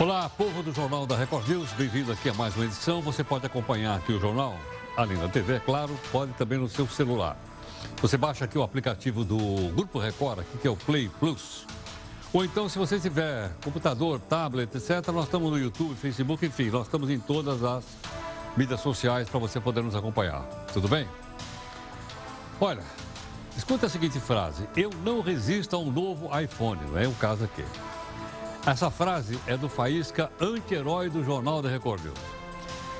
Olá, povo do Jornal da Record News, bem-vindo aqui a mais uma edição. Você pode acompanhar aqui o jornal, além da TV, é claro, pode também no seu celular. Você baixa aqui o aplicativo do Grupo Record, aqui, que é o Play Plus. Ou então, se você tiver computador, tablet, etc., nós estamos no YouTube, Facebook, enfim, nós estamos em todas as mídias sociais para você poder nos acompanhar. Tudo bem? Olha, escuta a seguinte frase: Eu não resisto a um novo iPhone, não é o caso aqui. Essa frase é do Faísca, anti-herói do Jornal da Record.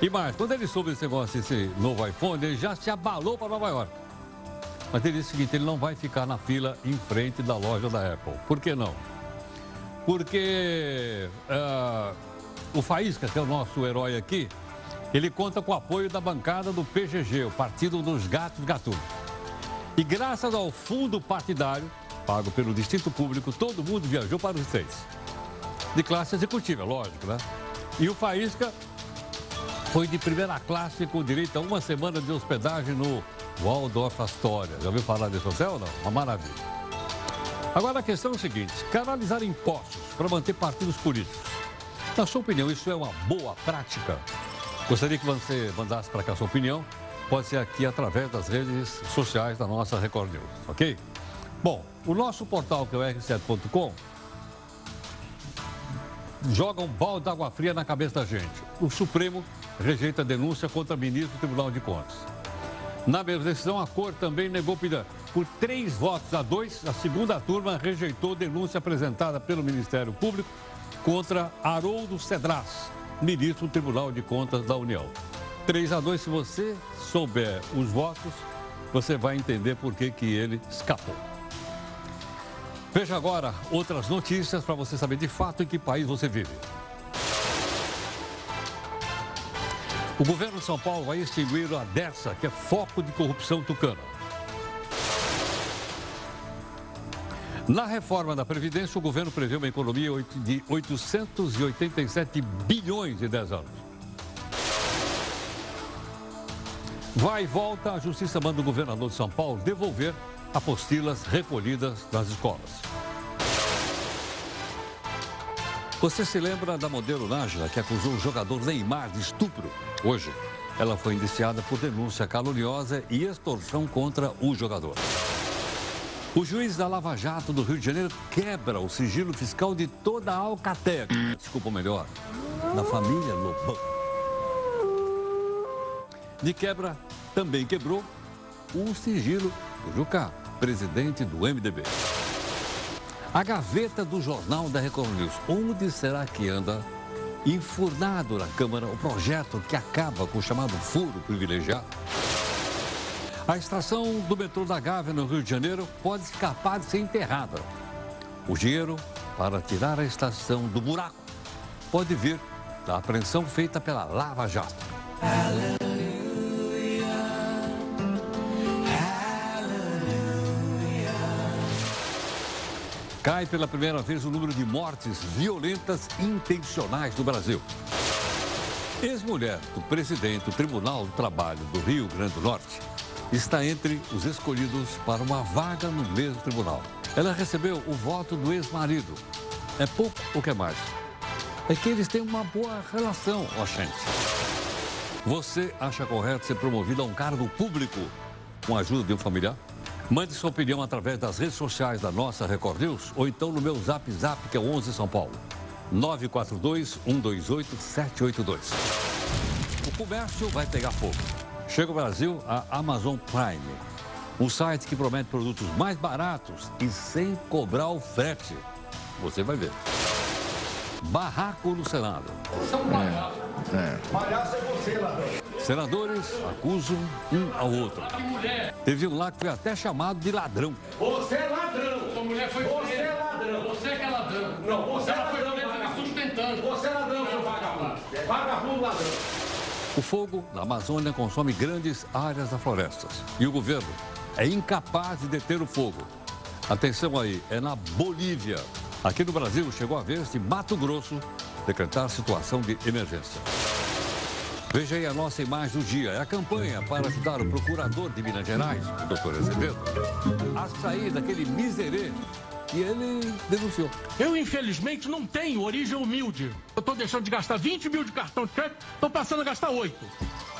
E mais, quando ele soube desse negócio, esse novo iPhone, ele já se abalou para Nova York. Mas ele disse o seguinte: ele não vai ficar na fila em frente da loja da Apple. Por que não? Porque uh, o Faísca, que é o nosso herói aqui, ele conta com o apoio da bancada do PGG, o Partido dos Gatos Gatunos. E graças ao fundo partidário, pago pelo Distrito Público, todo mundo viajou para os States. De classe executiva, lógico, né? E o Faísca foi de primeira classe com direito a uma semana de hospedagem no Waldorf Astoria. Já ouviu falar desse hotel ou não? Uma maravilha. Agora a questão é o seguinte: canalizar impostos para manter partidos políticos. Na sua opinião, isso é uma boa prática? Gostaria que você mandasse para cá a sua opinião. Pode ser aqui através das redes sociais da nossa Record News, ok? Bom, o nosso portal, que é o r7.com, joga um balde d'água fria na cabeça da gente. O Supremo rejeita a denúncia contra o ministro do Tribunal de Contas. Na mesma decisão, a Cor também negou pedido. Por três votos a dois, a segunda turma rejeitou denúncia apresentada pelo Ministério Público contra Haroldo Cedras, ministro do Tribunal de Contas da União. 3 a 2, se você souber os votos, você vai entender por que, que ele escapou. Veja agora outras notícias para você saber de fato em que país você vive. O governo de São Paulo vai extinguir a DERSA, que é foco de corrupção tucana. Na reforma da Previdência, o governo prevê uma economia de 887 bilhões em 10 anos. Vai e volta, a Justiça manda o governador de São Paulo devolver apostilas recolhidas nas escolas. Você se lembra da modelo Nájila que acusou o jogador Neymar de estupro? Hoje, ela foi indiciada por denúncia caluniosa e extorsão contra o jogador. O juiz da Lava Jato do Rio de Janeiro quebra o sigilo fiscal de toda a Alcatel. Desculpa melhor, da família Lobão. De quebra, também quebrou o sigilo do Jucá, presidente do MDB. A gaveta do Jornal da Record News. Onde será que anda enfurnado na Câmara o projeto que acaba com o chamado furo privilegiado? A estação do metrô da Gávea, no Rio de Janeiro, pode escapar de ser enterrada. O dinheiro para tirar a estação do buraco pode vir da apreensão feita pela Lava Jato. Cai pela primeira vez o número de mortes violentas intencionais no Brasil. Ex-mulher do presidente do Tribunal do Trabalho do Rio Grande do Norte está entre os escolhidos para uma vaga no mesmo tribunal. Ela recebeu o voto do ex-marido. É pouco ou que é mais? É que eles têm uma boa relação, ó gente. Você acha correto ser promovido a um cargo público com a ajuda de um familiar? Mande sua opinião através das redes sociais da nossa Record News ou então no meu zap zap, que é 11 São Paulo. 942-128-782. O comércio vai pegar fogo. Chega ao Brasil a Amazon Prime, um site que promete produtos mais baratos e sem cobrar o frete. Você vai ver. Barraco no Senado. São palhaço. É. é. Palhaço é você, ladrão. Senadores acusam um ao outro. Teve um lá que foi até chamado de ladrão. Você é ladrão. Sua mulher foi Você é ladrão. Você que é ladrão. Não, você é ladrão. Ela foi sustentando. Você é ladrão, seu vagabundo. Vagabundo ladrão. O fogo na Amazônia consome grandes áreas das florestas e o governo é incapaz de deter o fogo. Atenção aí, é na Bolívia. Aqui no Brasil chegou a vez de Mato Grosso decretar situação de emergência. Veja aí a nossa imagem do dia. É a campanha para ajudar o procurador de Minas Gerais, o doutor Azevedo, a sair daquele miserê E ele denunciou. Eu, infelizmente, não tenho origem humilde. Eu estou deixando de gastar 20 mil de cartão de crédito, estou passando a gastar 8.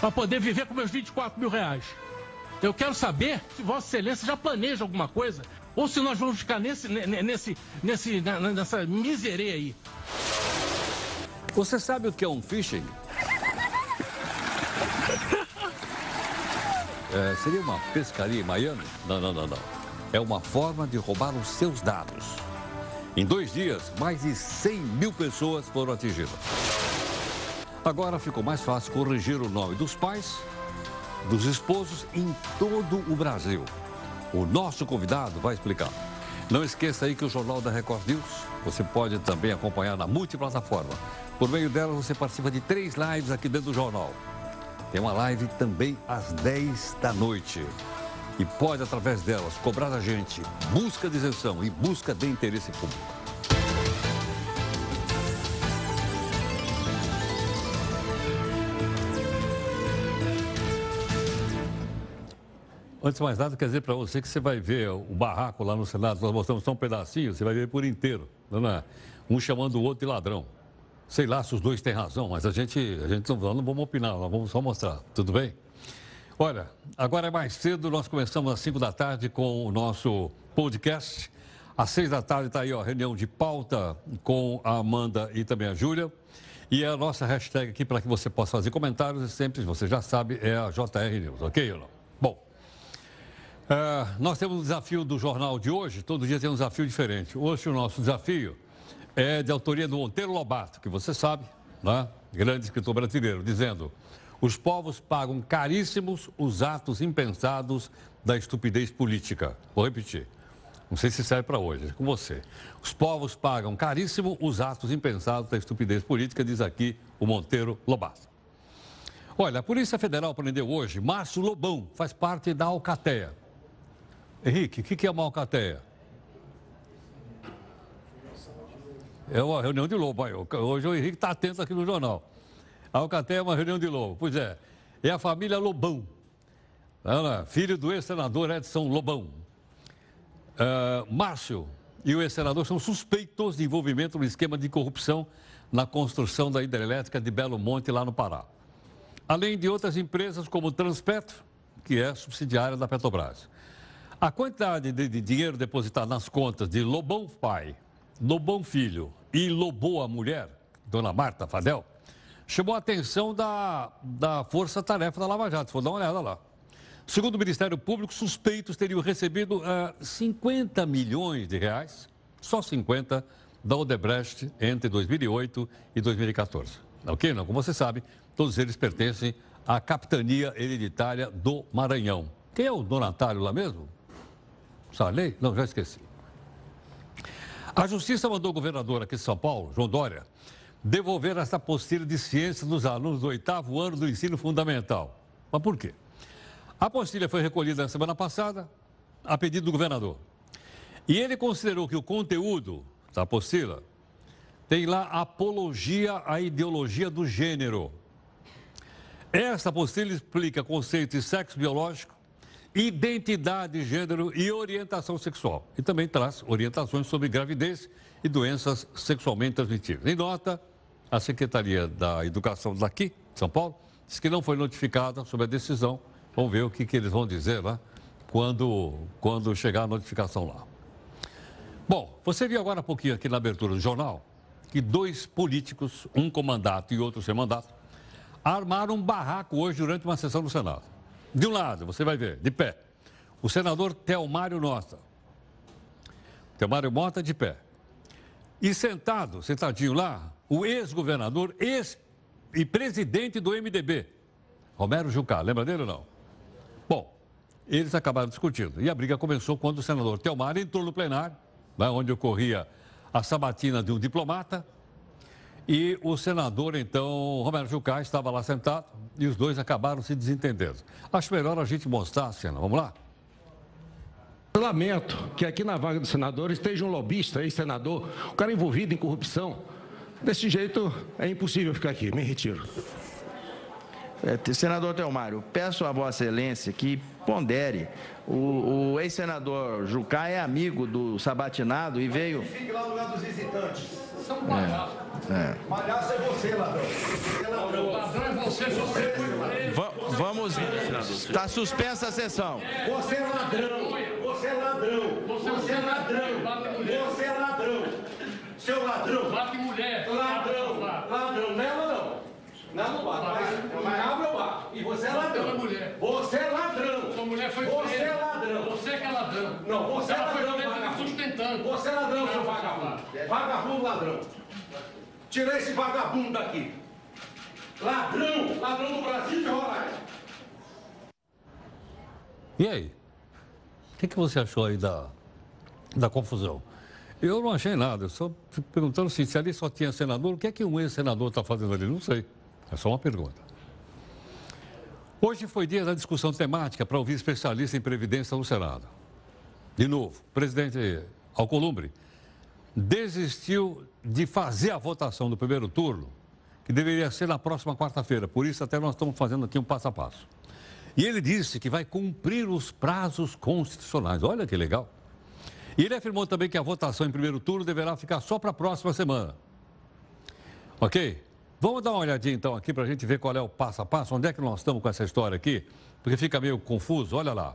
Para poder viver com meus 24 mil reais. Eu quero saber se Vossa Excelência já planeja alguma coisa ou se nós vamos ficar nesse, nesse, nesse, nessa miseria aí. Você sabe o que é um phishing? É, seria uma pescaria em Miami? Não, não, não, não. É uma forma de roubar os seus dados. Em dois dias, mais de 100 mil pessoas foram atingidas. Agora ficou mais fácil corrigir o nome dos pais, dos esposos em todo o Brasil. O nosso convidado vai explicar. Não esqueça aí que o Jornal da Record News você pode também acompanhar na multiplataforma. Por meio dela, você participa de três lives aqui dentro do jornal. Tem uma live também às 10 da noite. E pode, através delas, cobrar da gente busca de isenção e busca de interesse público. Antes de mais nada, quer dizer para você que você vai ver o barraco lá no Senado, nós mostramos só um pedacinho, você vai ver por inteiro. Um chamando o outro de ladrão. Sei lá se os dois têm razão, mas a gente, a gente não, não vamos opinar, nós vamos só mostrar. Tudo bem? Olha, agora é mais cedo, nós começamos às 5 da tarde com o nosso podcast. Às 6 da tarde está aí, ó, reunião de pauta com a Amanda e também a Júlia. E a nossa hashtag aqui para que você possa fazer comentários, e sempre, você já sabe, é a JR News, ok não? Bom, Uh, nós temos um desafio do jornal de hoje, todo dia tem um desafio diferente. Hoje o nosso desafio é de autoria do Monteiro Lobato, que você sabe, né? grande escritor brasileiro, dizendo: os povos pagam caríssimos os atos impensados da estupidez política. Vou repetir. Não sei se serve para hoje, é com você. Os povos pagam caríssimo os atos impensados da estupidez política, diz aqui o Monteiro Lobato. Olha, a Polícia Federal prendeu hoje Márcio Lobão, faz parte da Alcateia. Henrique, o que, que é uma alcateia? É uma reunião de lobo. Hoje o Henrique está atento aqui no jornal. A alcateia é uma reunião de lobo. Pois é, é a família Lobão. Ana, filho do ex-senador Edson Lobão. Uh, Márcio e o ex-senador são suspeitos de envolvimento no esquema de corrupção na construção da hidrelétrica de Belo Monte, lá no Pará. Além de outras empresas como Transpetro, que é subsidiária da Petrobras. A quantidade de, de dinheiro depositado nas contas de Lobão pai, Lobão filho e Loboa mulher, dona Marta Fadel, chamou a atenção da, da Força Tarefa da Lava Jato. Vou dar uma olhada lá. Segundo o Ministério Público, suspeitos teriam recebido uh, eh, 50 milhões de reais, só 50, da Odebrecht entre 2008 e 2014. Ok? Não, como você sabe, todos eles pertencem à capitania hereditária do Maranhão. Quem é o donatário lá mesmo? Sarney? Não, já esqueci. A Justiça mandou o governador aqui de São Paulo, João Dória, devolver essa apostila de ciência dos alunos do oitavo ano do ensino fundamental. Mas por quê? A apostila foi recolhida na semana passada, a pedido do governador. E ele considerou que o conteúdo da apostila tem lá apologia à ideologia do gênero. Essa apostila explica conceitos de sexo biológico, identidade, gênero e orientação sexual. E também traz orientações sobre gravidez e doenças sexualmente transmissíveis. Em nota, a Secretaria da Educação daqui, São Paulo, diz que não foi notificada sobre a decisão. Vamos ver o que, que eles vão dizer lá quando, quando chegar a notificação lá. Bom, você viu agora há pouquinho aqui na abertura do jornal que dois políticos, um com mandato e outro sem mandato, armaram um barraco hoje durante uma sessão do Senado. De um lado, você vai ver, de pé, o senador Telmário Nota. Telmário Mota de pé. E sentado, sentadinho lá, o ex-governador ex e presidente do MDB, Romero Jucá. Lembra dele ou não? Bom, eles acabaram discutindo. E a briga começou quando o senador Telmário entrou no plenário, lá onde ocorria a sabatina de um diplomata, e o senador, então, Romero Jucá, estava lá sentado e os dois acabaram se desentendendo. Acho melhor a gente mostrar a cena. Vamos lá? Lamento que aqui na vaga do senador esteja um lobista, ex-senador, o cara envolvido em corrupção. Desse jeito é impossível ficar aqui, me retiro. É, senador Teomário, peço a Vossa Excelência que pondere. O, o ex-senador Jucá é amigo do Sabatinado e veio. Fique lá no lugar dos visitantes. São palhaços. É. Palhaço é você, ladrão. Você é ladrão. Ladrão é você, você. Va- vamos. Está suspensa a sessão. Você é ladrão. Você é ladrão. Você é ladrão. Você é ladrão. Seu ladrão. Bate mulher. Ladrão. Ladrão. Não, não. Não, não bate. Mas, mas abre ou bate. E você é ladrão. Pela mulher. Você é ladrão. Sua mulher foi Você presa. é ladrão. Você que é ladrão. Não, você é Ela foi ladrão, presa me vagabundo. sustentando. Você é ladrão, seu vagabundo. Vagabundo, ladrão. Tira esse vagabundo daqui. Ladrão. Ladrão do Brasil de Roraima. E aí? O que, que você achou aí da, da confusão? Eu não achei nada, eu só fico perguntando assim, se ali só tinha senador, o que é que um ex-senador está fazendo ali? Não sei. É só uma pergunta. Hoje foi dia da discussão temática para ouvir especialista em Previdência no Senado. De novo, presidente Alcolumbre desistiu de fazer a votação do primeiro turno, que deveria ser na próxima quarta-feira. Por isso, até nós estamos fazendo aqui um passo a passo. E ele disse que vai cumprir os prazos constitucionais. Olha que legal. E ele afirmou também que a votação em primeiro turno deverá ficar só para a próxima semana. Ok? Vamos dar uma olhadinha então aqui para a gente ver qual é o passo a passo. Onde é que nós estamos com essa história aqui? Porque fica meio confuso. Olha lá.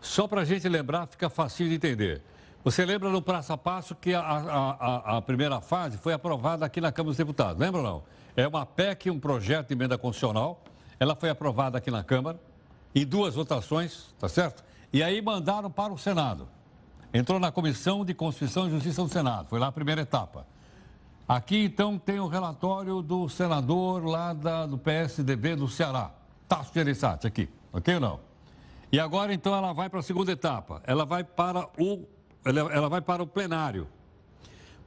Só para a gente lembrar, fica fácil de entender. Você lembra no passo a passo que a, a- a- primeira fase foi aprovada aqui na Câmara dos Deputados, lembra ou não? É uma PEC, um projeto de emenda constitucional. Ela foi aprovada aqui na Câmara, em duas votações, tá certo? E aí mandaram para o Senado. Entrou na Comissão de Constituição e Justiça do Senado, foi lá a primeira etapa. Aqui, então, tem o relatório do senador lá da- do PSDB do Ceará, Tasso Gereissati, aqui, ok ou não? E agora, então, ela vai para a segunda etapa. Ela vai para o, ela, ela vai para o plenário.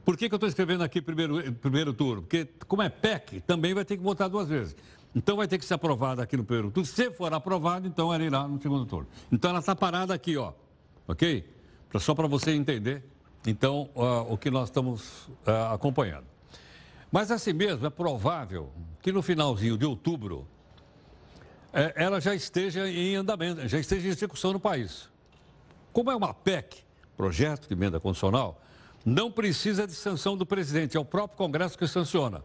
Por que, que eu estou escrevendo aqui primeiro, primeiro turno? Porque, como é PEC, também vai ter que votar duas vezes. Então, vai ter que ser aprovada aqui no primeiro turno. Se for aprovado, então ela irá no segundo turno. Então, ela está parada aqui, ó. Ok? Só para você entender, então, ah, o que nós estamos ah, acompanhando. Mas, assim mesmo, é provável que no finalzinho de outubro, é, ela já esteja em andamento, já esteja em execução no país. Como é uma PEC, projeto de emenda constitucional, não precisa de sanção do presidente, é o próprio Congresso que sanciona.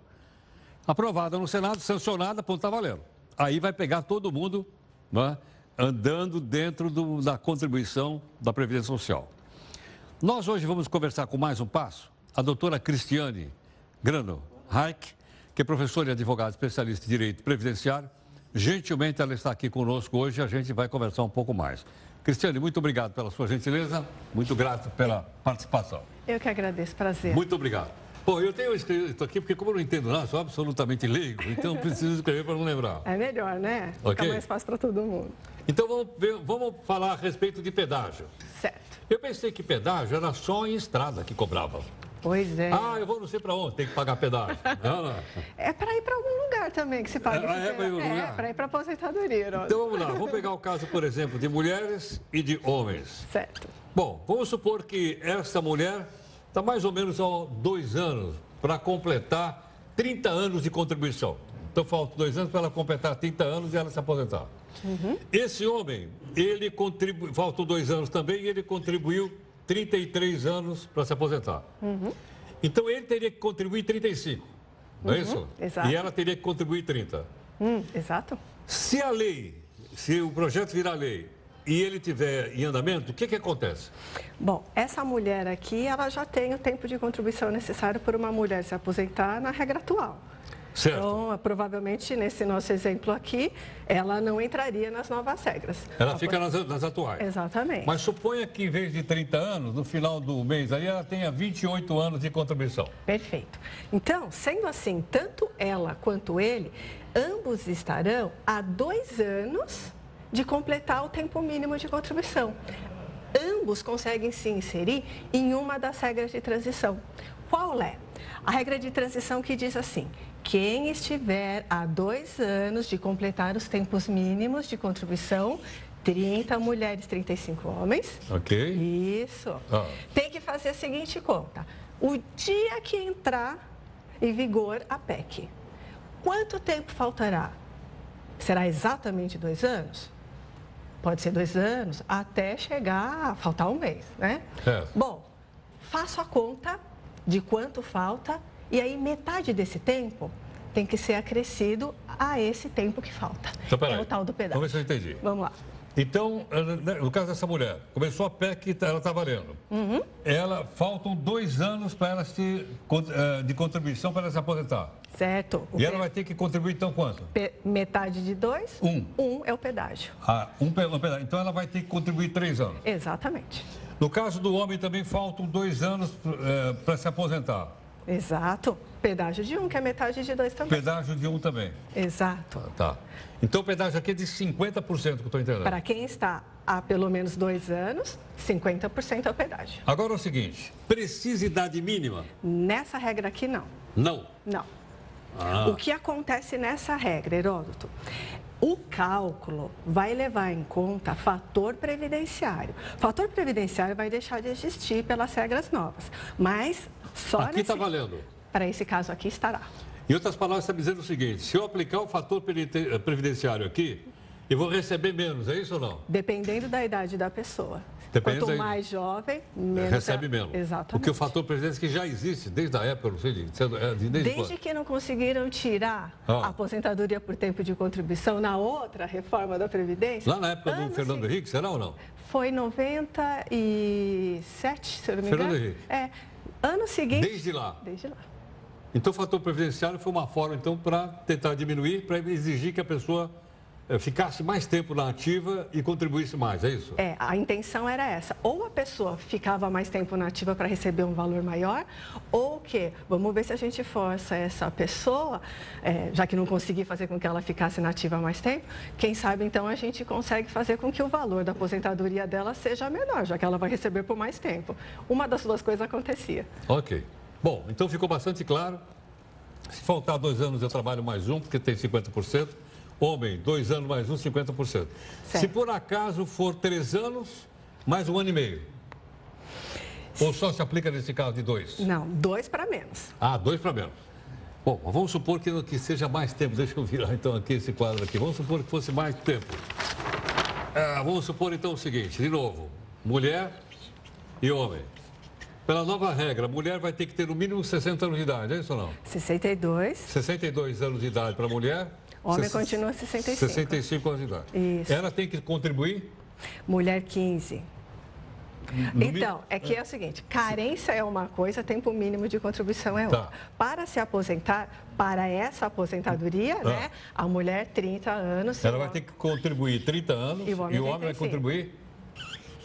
Aprovada no Senado, sancionada, ponto, está valendo. Aí vai pegar todo mundo né, andando dentro do- da contribuição da Previdência Social. Nós hoje vamos conversar com mais um passo, a doutora Cristiane Grano Reich, que é professora e advogada especialista em direito previdenciário. Gentilmente ela está aqui conosco hoje e a gente vai conversar um pouco mais. Cristiane, muito obrigado pela sua gentileza, muito grato pela participação. Eu que agradeço, prazer. Muito obrigado. Bom, eu tenho escrito aqui porque como eu não entendo nada, sou absolutamente leigo, então preciso escrever para não lembrar. É melhor, né? Fica Ok. mais fácil para todo mundo. Então vamos, ver- vamos falar a respeito de pedágio. Certo. Eu pensei que pedágio era só em estrada que cobrava. Pois é. Ah, eu vou não sei para onde, tem que pagar pedágio. É para ir para algum lugar também que se paga. Esse é pra ir algum É, para ir para aposentadoria. Herói. Então vamos lá, vamos pegar o caso, por exemplo, de mulheres e de homens. Certo. Bom, vamos supor que essa mulher está mais ou menos há dois anos para completar 30 anos de contribuição. Então faltam dois anos para ela completar 30 anos e ela se aposentar. Esse homem, ele contribuiu, faltam dois anos também e ele contribuiu 33 anos para se aposentar. Então ele teria que contribuir 35, não é isso? exato. E ela teria que contribuir 30. Hum, exato. Se a lei, se o projeto virar lei e ele tiver em andamento, o que, que acontece? Bom, essa mulher aqui, ela já tem o tempo de contribuição necessário para uma mulher se aposentar na regra atual. Certo. Então, provavelmente, nesse nosso exemplo aqui, ela não entraria nas novas regras. Ela fica nas, nas atuais. Exatamente. Mas suponha que em vez de 30 anos, no final do mês, aí ela tenha 28 anos de contribuição. Perfeito. Então, sendo assim, tanto ela quanto ele, ambos estarão há dois anos de completar o tempo mínimo de contribuição. Ambos conseguem se inserir em uma das regras de transição. Qual é? A regra de transição que diz assim: quem estiver há dois anos de completar os tempos mínimos de contribuição, 30 mulheres, 35 homens, Ok? isso. Ah. Tem que fazer a seguinte conta. O dia que entrar em vigor a PEC, quanto tempo faltará? Será exatamente dois anos? Pode ser dois anos, até chegar a faltar um mês, né? É. Bom, faço a conta de quanto falta e aí metade desse tempo tem que ser acrescido a esse tempo que falta. Então, peraí. é o tal do pedágio. Vamos ver se eu entendi. Vamos lá. Então, né, no caso dessa mulher, começou a PEC, ela está valendo. Uhum. Ela, faltam dois anos para ela se, eh, de contribuição para ela se aposentar. Certo? E ela vai ter que contribuir então quanto? pe- Metade de dois, Um. um é o pedágio. Ah, um, pe- pedaço. Então ela vai ter que contribuir três anos. Exatamente. No caso do homem também faltam dois anos para se aposentar. Exato. Pedágio de um, que é metade de dois também. Pedágio de um também. Exato. Tá. Então o pedágio aqui é de 50% que eu estou entendendo. Para quem está há pelo menos dois anos, 50% é o pedágio. Agora é o seguinte, precisa idade mínima? Nessa regra aqui, não. Não. Não. Ah. O que acontece nessa regra, Heródoto? O cálculo vai levar em conta fator previdenciário. Fator previdenciário vai deixar de existir pelas regras novas, mas só Aqui nesse... está valendo. Para esse caso aqui estará. Em outras palavras, está dizendo o seguinte, se eu aplicar o fator eh, previdenciário aqui, eu vou receber menos, é isso ou não? Dependendo da idade da pessoa. Dependendo Quanto mais jovem, menos... Recebe é- menos. Exatamente. Porque o fator previdenciário que já existe desde a época, não sei, de, de, de, desde, Desde quando? que não conseguiram tirar Ah. a aposentadoria por tempo de contribuição na outra reforma da Previdência. Lá na época do Fernando Henrique, será ou não? Foi em 97, se eu não me Fernando engano. Henrique. É. Ano seguinte. Desde lá. Desde lá. Então o fator previdenciário foi uma forma, então, para tentar diminuir, para exigir que a pessoa ficasse mais tempo na ativa e contribuísse mais, é isso? É, a intenção era essa. Ou a pessoa ficava mais tempo na ativa para receber um valor maior, ou que, vamos ver se a gente força essa pessoa, é, já que não consegui fazer com que ela ficasse na ativa mais tempo, quem sabe então a gente consegue fazer com que o valor da aposentadoria dela seja menor, já que ela vai receber por mais tempo. Uma das duas coisas acontecia. Ok. Bom, então ficou bastante claro. Se faltar dois anos, eu trabalho mais um, porque tem 50%. Homem, dois anos mais um, 50%. Se Certo. por acaso for três anos, mais um ano e meio. Ou só se aplica nesse caso de dois? Não, dois para menos. Ah, dois para menos. Bom, vamos supor que, que seja mais tempo. Deixa eu virar então aqui esse quadro aqui. Vamos supor que fosse mais tempo. Ah, vamos supor então o seguinte, de novo, mulher e homem. Pela nova regra, a mulher vai ter que ter no mínimo 60 anos de idade, é isso ou não? 62, 62 anos de idade para a mulher. Homem Sess- continua 65. 65 anos de idade. Isso. Ela tem que contribuir? mulher 15. no Então, é que é o seguinte, carência é uma coisa, tempo mínimo de contribuição é outra. Tá. Para se aposentar, para essa aposentadoria, né, a mulher 30 anos. Ela e o vai ter que contribuir 30 anos E o homem vai 35. contribuir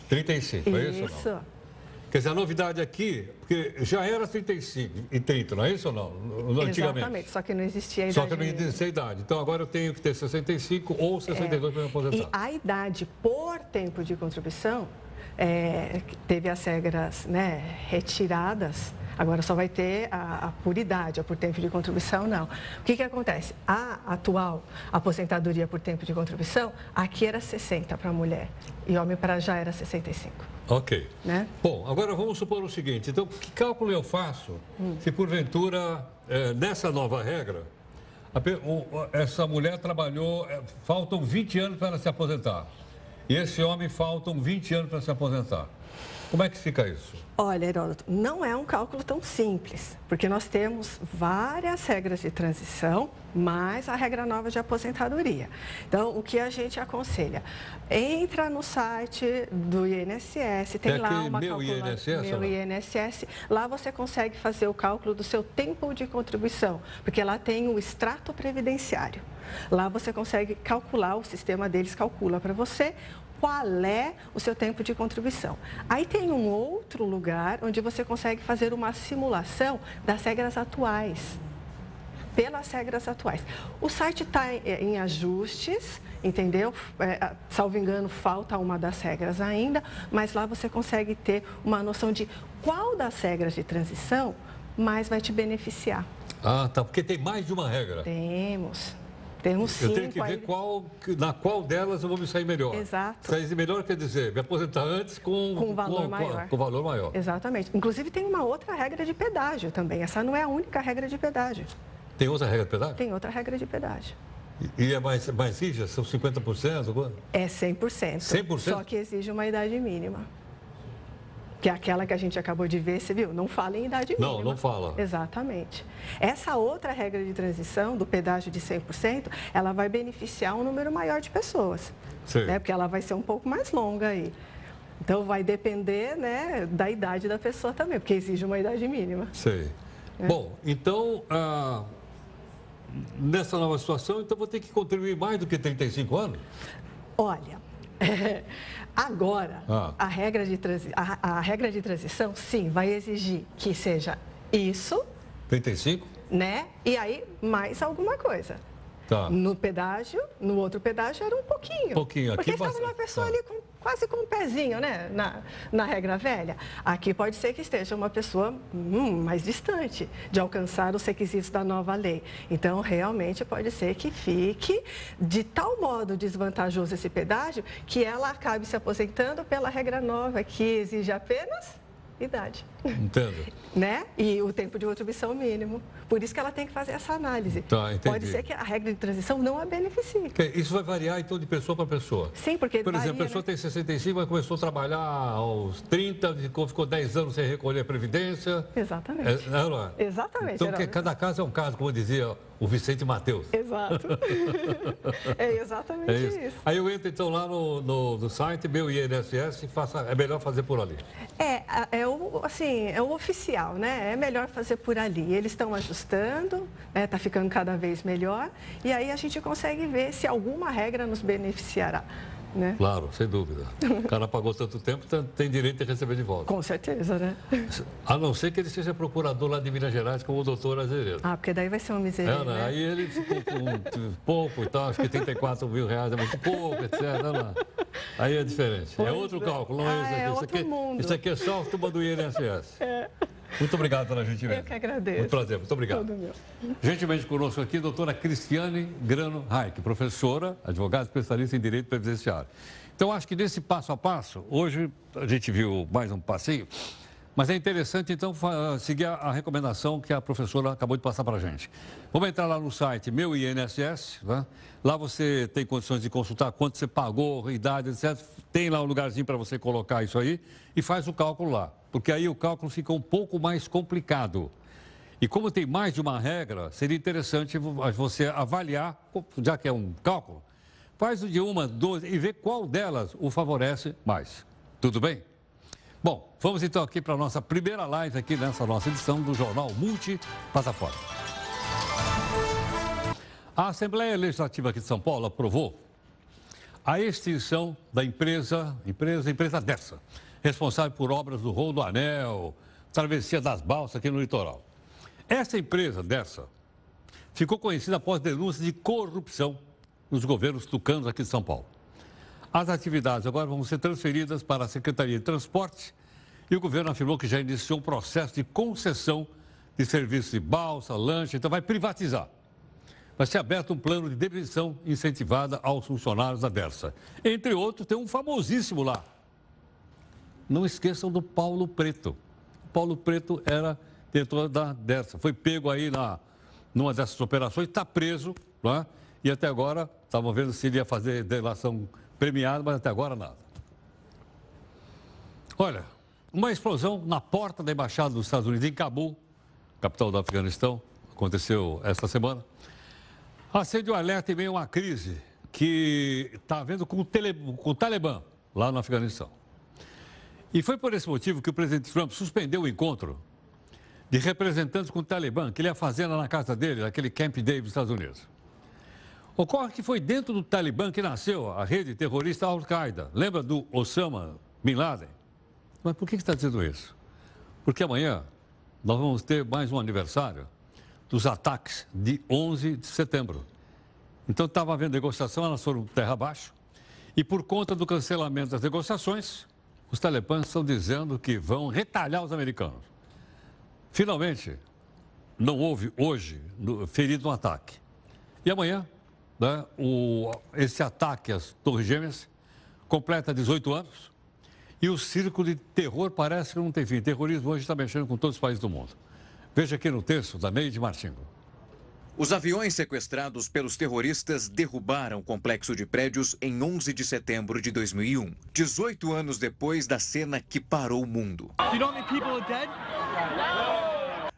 35, é isso ou não? Isso. Quer dizer, a novidade aqui, porque já era 35 e 30, não é isso ou não? Antigamente. Exatamente, só que não existia a idade Só que não existia a idade. Então agora eu tenho que ter 65 ou 62 para me E aposentar. a idade por tempo de contribuição, é, teve as regras né, retiradas, agora só vai ter a, a por idade, a por tempo de contribuição não. O que, que acontece? A atual aposentadoria por tempo de contribuição, aqui era 60 para mulher e homem para já era 65. Ok. Né? Bom, agora vamos supor o seguinte: então, que cálculo eu faço se porventura, eh, nessa nova regra, a o- essa mulher trabalhou, eh, faltam 20 anos para ela se aposentar. E esse homem faltam 20 anos para se aposentar. Como é que fica isso? Olha, Heródoto, não é um cálculo tão simples, porque nós temos várias regras de transição, mais a regra nova de aposentadoria. Então, o que a gente aconselha? Entra no site do INSS, tem É lá uma Meu INSS, Meu? INSS, lá você consegue fazer o cálculo do seu tempo de contribuição, porque lá tem o extrato previdenciário. Lá você consegue calcular, o sistema deles calcula para você qual é o seu tempo de contribuição. Aí tem um outro lugar onde você consegue fazer uma simulação das regras atuais. Pelas regras atuais. O site está em, em ajustes, entendeu? É, salvo engano, falta uma das regras ainda, mas lá você consegue ter uma noção de qual das regras de transição mais vai te beneficiar. Ah, tá. Porque tem mais de uma regra. Temos. Temos cinco. Eu tenho que ver aí. qual, na qual delas eu vou me sair melhor. Exato. Sair melhor quer dizer, me aposentar antes com, Com valor com, maior. Com, valor maior. Exatamente. Inclusive tem uma outra regra de pedágio também. Essa não é a única regra de pedágio. Tem outra regra de pedágio? Tem outra regra de pedágio. E é mais, mais rígida? São 50%? É 100%. 100%? Só que exige uma idade mínima. Que é aquela que a gente acabou de ver, você viu? Não fala em idade mínima. Não, não fala. Exatamente. Essa outra regra de transição, do pedágio de 100%, ela vai beneficiar um número maior de pessoas. Sim. Né? Porque ela vai ser um pouco mais longa aí. Então, vai depender né, da idade da pessoa também, porque exige uma idade mínima. Sei. É. Bom, então, ah, nessa nova situação, então vou ter que contribuir mais do que 35 anos? Olha, agora, ah. a, regra de transi a, a regra de transição, sim, vai exigir que seja isso. 35? Né? E aí, mais alguma coisa. Tá. No pedágio, no outro pedágio era um pouquinho. Pouquinho. Porque estava uma pessoa tá. ali com, quase com um pezinho, né? Na, na regra velha. Aqui pode ser que esteja uma pessoa hum, mais distante de alcançar os requisitos da nova lei. Então, realmente pode ser que fique de tal modo desvantajoso esse pedágio que ela acabe se aposentando pela regra nova, que exige apenas idade. Entendo. né? E o tempo de contribuição mínimo. Por isso que ela tem que fazer essa análise. Tá. Pode ser que a regra de transição não a beneficie. Isso vai variar, então, de pessoa para pessoa? Sim, porque Por exemplo, varia, a pessoa né? tem 65, mas começou a trabalhar aos 30, ficou, ficou 10 anos sem recolher a Previdência. Exatamente. É, não é? Exatamente. Então, porque cada caso é um caso, como dizia o Vicente Mateus. Exato. é exatamente É isso. isso. Aí eu entro, então, lá no, no, no site, meu INSS, e faça, é melhor fazer por ali. É, é o, assim, é o oficial, né? É melhor fazer por ali. Eles estão ajustando, está ficando cada vez melhor, e aí a gente consegue ver se alguma regra nos beneficiará. Né? Claro, sem dúvida. O cara pagou tanto tempo, tem- direito de receber de volta. Com certeza, né? A não ser que ele seja procurador lá de Minas Gerais, como o doutor Azevedo. Ah, porque daí vai ser uma É, miséria, né? né? Aí ele ficou com pouco e tal, acho que 34 mil reais é muito pouco, etc. Né? Aí é diferente. é Pois outro é. cálculo, não é Ah, isso aqui. é outro aqui mundo. isso aqui é só a turma do INSS. Muito obrigado pela gentileza. Eu que agradeço. Muito prazer, muito obrigado. Tudo meu. Gentilmente conosco aqui, a doutora Cristiane Grano Reich, professora, advogada especialista em direito previdenciário. Então, acho que nesse passo a passo, hoje a gente viu mais um passeio, mas é interessante, então, seguir a, a recomendação que a professora acabou de passar para a gente. Vamos entrar lá no site Meu INSS, né? lá você tem condições de consultar quanto você pagou, idade, etc. Tem lá um lugarzinho para você colocar isso aí e faz o cálculo lá, porque aí o cálculo fica um pouco mais complicado. E como tem mais de uma regra, seria interessante vo- você avaliar, já que é um cálculo, faz o de uma, duas e vê qual delas o favorece mais. Tudo bem? Bom, vamos então aqui para a nossa primeira live aqui nessa nossa edição do Jornal Multi Passa Fora. A Assembleia Legislativa aqui de São Paulo aprovou a extinção da empresa, empresa, empresa dessa, responsável por obras do Rolo do Anel, travessia das balsas aqui no litoral. Essa empresa dessa ficou conhecida após denúncias de corrupção nos governos tucanos aqui de São Paulo. As atividades agora vão ser transferidas para a Secretaria de Transporte e o governo afirmou que já iniciou um processo de concessão de serviços de balsa, lanche, então vai privatizar vai ser aberto um plano de demissão incentivada aos funcionários da Dersa. Entre outros, tem um famosíssimo lá. Não esqueçam do Paulo Preto. O Paulo Preto era diretor da Dersa. Foi pego aí na, numa dessas operações, está preso, não é? e até agora estavam vendo se ele ia fazer delação premiada, mas até agora nada. Olha, uma explosão na porta da Embaixada dos Estados Unidos em Cabul, capital do Afeganistão, aconteceu esta semana. Acende o alerta em meio a uma crise que está havendo com o, tele, com o Talibã lá no Afeganistão. E foi por esse motivo que o presidente Trump suspendeu o encontro de representantes com o Talibã, que ele ia fazer lá na casa dele, naquele Camp David dos Estados Unidos. Ocorre que foi dentro do Talibã que nasceu a rede terrorista Al-Qaeda. Lembra do Osama Bin Laden? Mas por que está dizendo isso? Porque amanhã nós vamos ter mais um aniversário dos ataques de 11 de setembro. Então estava havendo negociação, elas foram terra abaixo. E por conta do cancelamento das negociações, os talibãs estão dizendo que vão retalhar os americanos. Finalmente, não houve hoje ferido no ataque. E amanhã, né, o- esse ataque às Torres Gêmeas completa 18 anos e o círculo de terror parece que não tem fim. Terrorismo hoje está mexendo com todos os países do mundo. Veja aqui no texto da Neide Martingo. Os aviões sequestrados pelos terroristas derrubaram o complexo de prédios em 11 de setembro de 2001, 18 anos depois da cena que parou o mundo.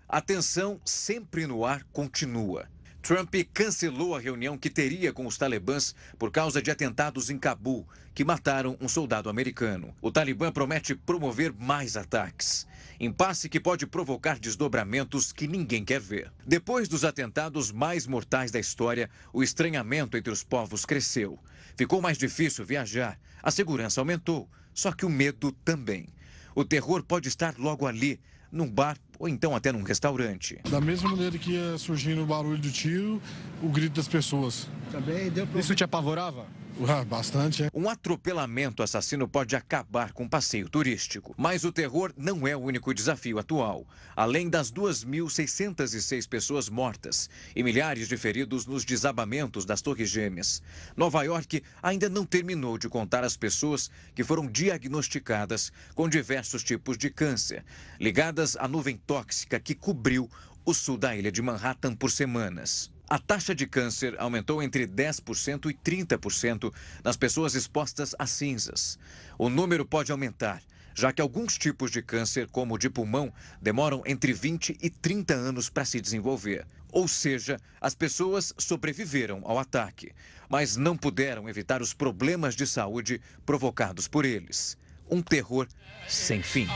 A tensão sempre no ar continua. Trump cancelou a reunião que teria com os talibãs por causa de atentados em Cabul, que mataram um soldado americano. O Talibã promete promover mais ataques. Impasse que pode provocar desdobramentos que ninguém quer ver. Depois dos atentados mais mortais da história, o estranhamento entre os povos cresceu. Ficou mais difícil viajar, a segurança aumentou, só que o medo também. O terror pode estar logo ali, num bar ou então até num restaurante. Da mesma maneira que ia surgindo o barulho do tiro, o grito das pessoas. Também deu Isso te apavorava? Ah, bastante, é. Um atropelamento assassino pode acabar com um passeio turístico. Mas o terror não é o único desafio atual. Além das 2.606 pessoas mortas e milhares de feridos nos desabamentos das Torres Gêmeas, Nova York ainda não terminou de contar as pessoas que foram diagnosticadas com diversos tipos de câncer, ligadas à nuvem tóxica que cobriu o sul da ilha de Manhattan por semanas. A taxa de câncer aumentou entre 10% e 30% nas pessoas expostas a cinzas. O número pode aumentar, já que alguns tipos de câncer, como o de pulmão, demoram entre 20 e 30 anos para se desenvolver. Ou seja, as pessoas sobreviveram ao ataque, mas não puderam evitar os problemas de saúde provocados por eles. Um terror sem fim.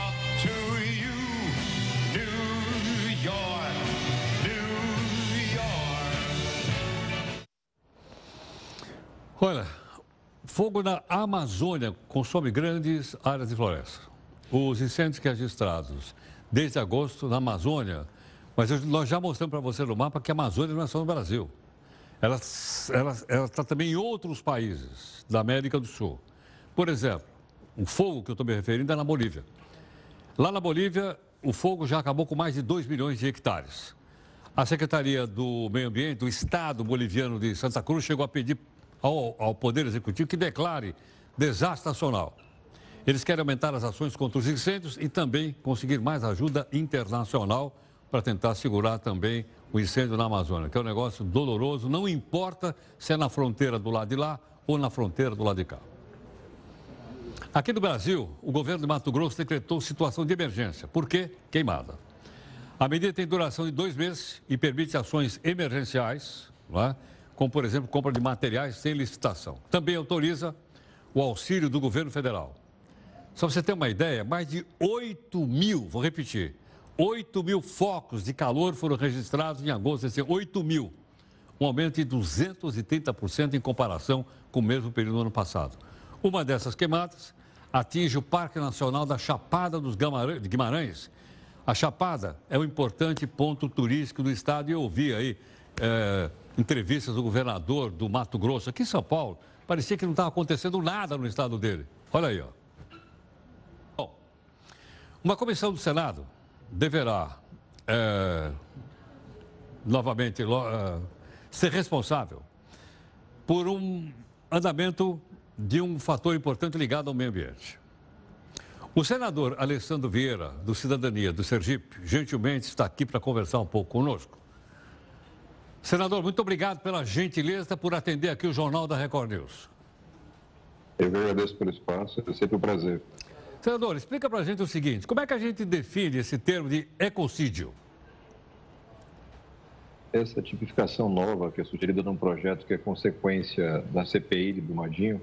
Olha, fogo na Amazônia consome grandes áreas de floresta. Os incêndios registrados desde agosto na Amazônia, mas nós já mostramos para você no mapa que a Amazônia não é só no Brasil. Ela está também em outros países da América do Sul. Por exemplo, o fogo que eu estou me referindo é na Bolívia. Lá na Bolívia, o fogo já acabou com mais de 2 milhões de hectares. A Secretaria do Meio Ambiente do Estado Boliviano de Santa Cruz chegou a pedir ao, ao Poder Executivo que declare desastre nacional. Eles querem aumentar as ações contra os incêndios e também conseguir mais ajuda internacional para tentar segurar também o incêndio na Amazônia, que é um negócio doloroso, não importa se é na fronteira do lado de lá ou na fronteira do lado de cá. Aqui no Brasil, o governo de Mato Grosso decretou situação de emergência. Por quê? Queimada. A medida tem duração de dois meses e permite ações emergenciais, não é? Como, por exemplo, compra de materiais sem licitação. Também autoriza o auxílio do governo federal. Só você ter uma ideia, mais de 8 mil, vou repetir, 8 mil focos de calor foram registrados em agosto desse ano, 8 mil. Um aumento de 230% em comparação com o mesmo período do ano passado. Uma dessas queimadas atinge o Parque Nacional da Chapada dos Guimarães. A Chapada é um importante ponto turístico do estado e eu ouvi aí é, entrevistas do governador do Mato Grosso, aqui em São Paulo, parecia que não estava acontecendo nada no estado dele. Olha aí, ó. Bom, uma comissão do Senado deverá, é, novamente, é, ser responsável por um andamento de um fator importante ligado ao meio ambiente. O senador Alessandro Vieira, do Cidadania do Sergipe, gentilmente está aqui para conversar um pouco conosco. Senador, muito obrigado pela gentileza por atender aqui o Jornal da Record News. Eu agradeço pelo espaço, é sempre um prazer. Senador, explica para a gente o seguinte: como é que a gente define esse termo de ecocídio? Essa tipificação nova, que é sugerida num projeto que é consequência da CPI de Brumadinho,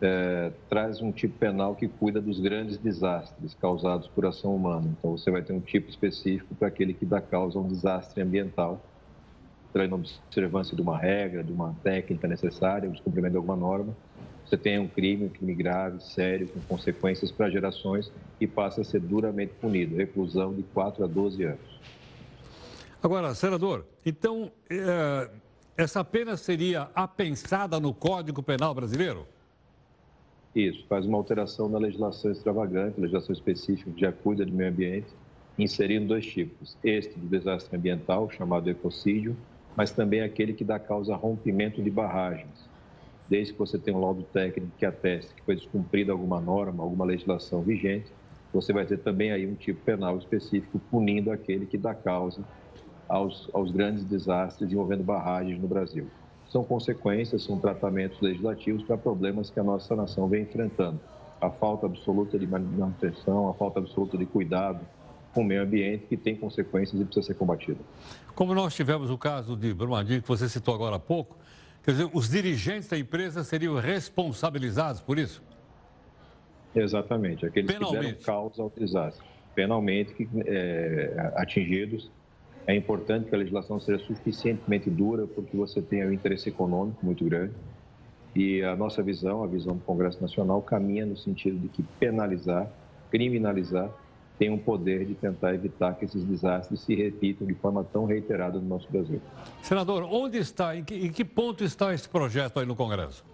é, traz um tipo penal que cuida dos grandes desastres causados por ação humana. Então, você vai ter um tipo específico para aquele que dá causa a um desastre ambiental pela observância de uma regra, de uma técnica necessária, o descumprimento de alguma norma, você tem um crime, um crime grave, sério, com consequências para gerações e passa a ser duramente punido, reclusão de 4 a 12 anos. Agora, senador, então é, essa pena seria apensada no Código Penal brasileiro? Isso, faz uma alteração na legislação extravagante, legislação específica que já cuida do meio ambiente, inserindo dois tipos. Este do desastre ambiental, chamado ecocídio, mas também aquele que dá causa a rompimento de barragens. Desde que você tenha um laudo técnico que ateste que foi descumprida alguma norma, alguma legislação vigente, você vai ter também aí um tipo penal específico punindo aquele que dá causa aos, aos grandes desastres envolvendo barragens no Brasil. São consequências, são tratamentos legislativos para problemas que a nossa nação vem enfrentando. A falta absoluta de manutenção, a falta absoluta de cuidado com o meio ambiente, que tem consequências e precisa ser combatida. Como nós tivemos o caso de Brumadinho, que você citou agora há pouco, quer dizer, os dirigentes da empresa seriam responsabilizados por isso? Exatamente, aqueles Penalmente. que deram causa ao desastre. Penalmente é, atingidos é importante que a legislação seja suficientemente dura, porque você tem um interesse econômico muito grande. E a nossa visão, a visão do Congresso Nacional, caminha no sentido de que penalizar, criminalizar, tem um poder de tentar evitar que esses desastres se repitam de forma tão reiterada no nosso Brasil. Senador, onde está, em que, em que ponto está esse projeto aí no Congresso?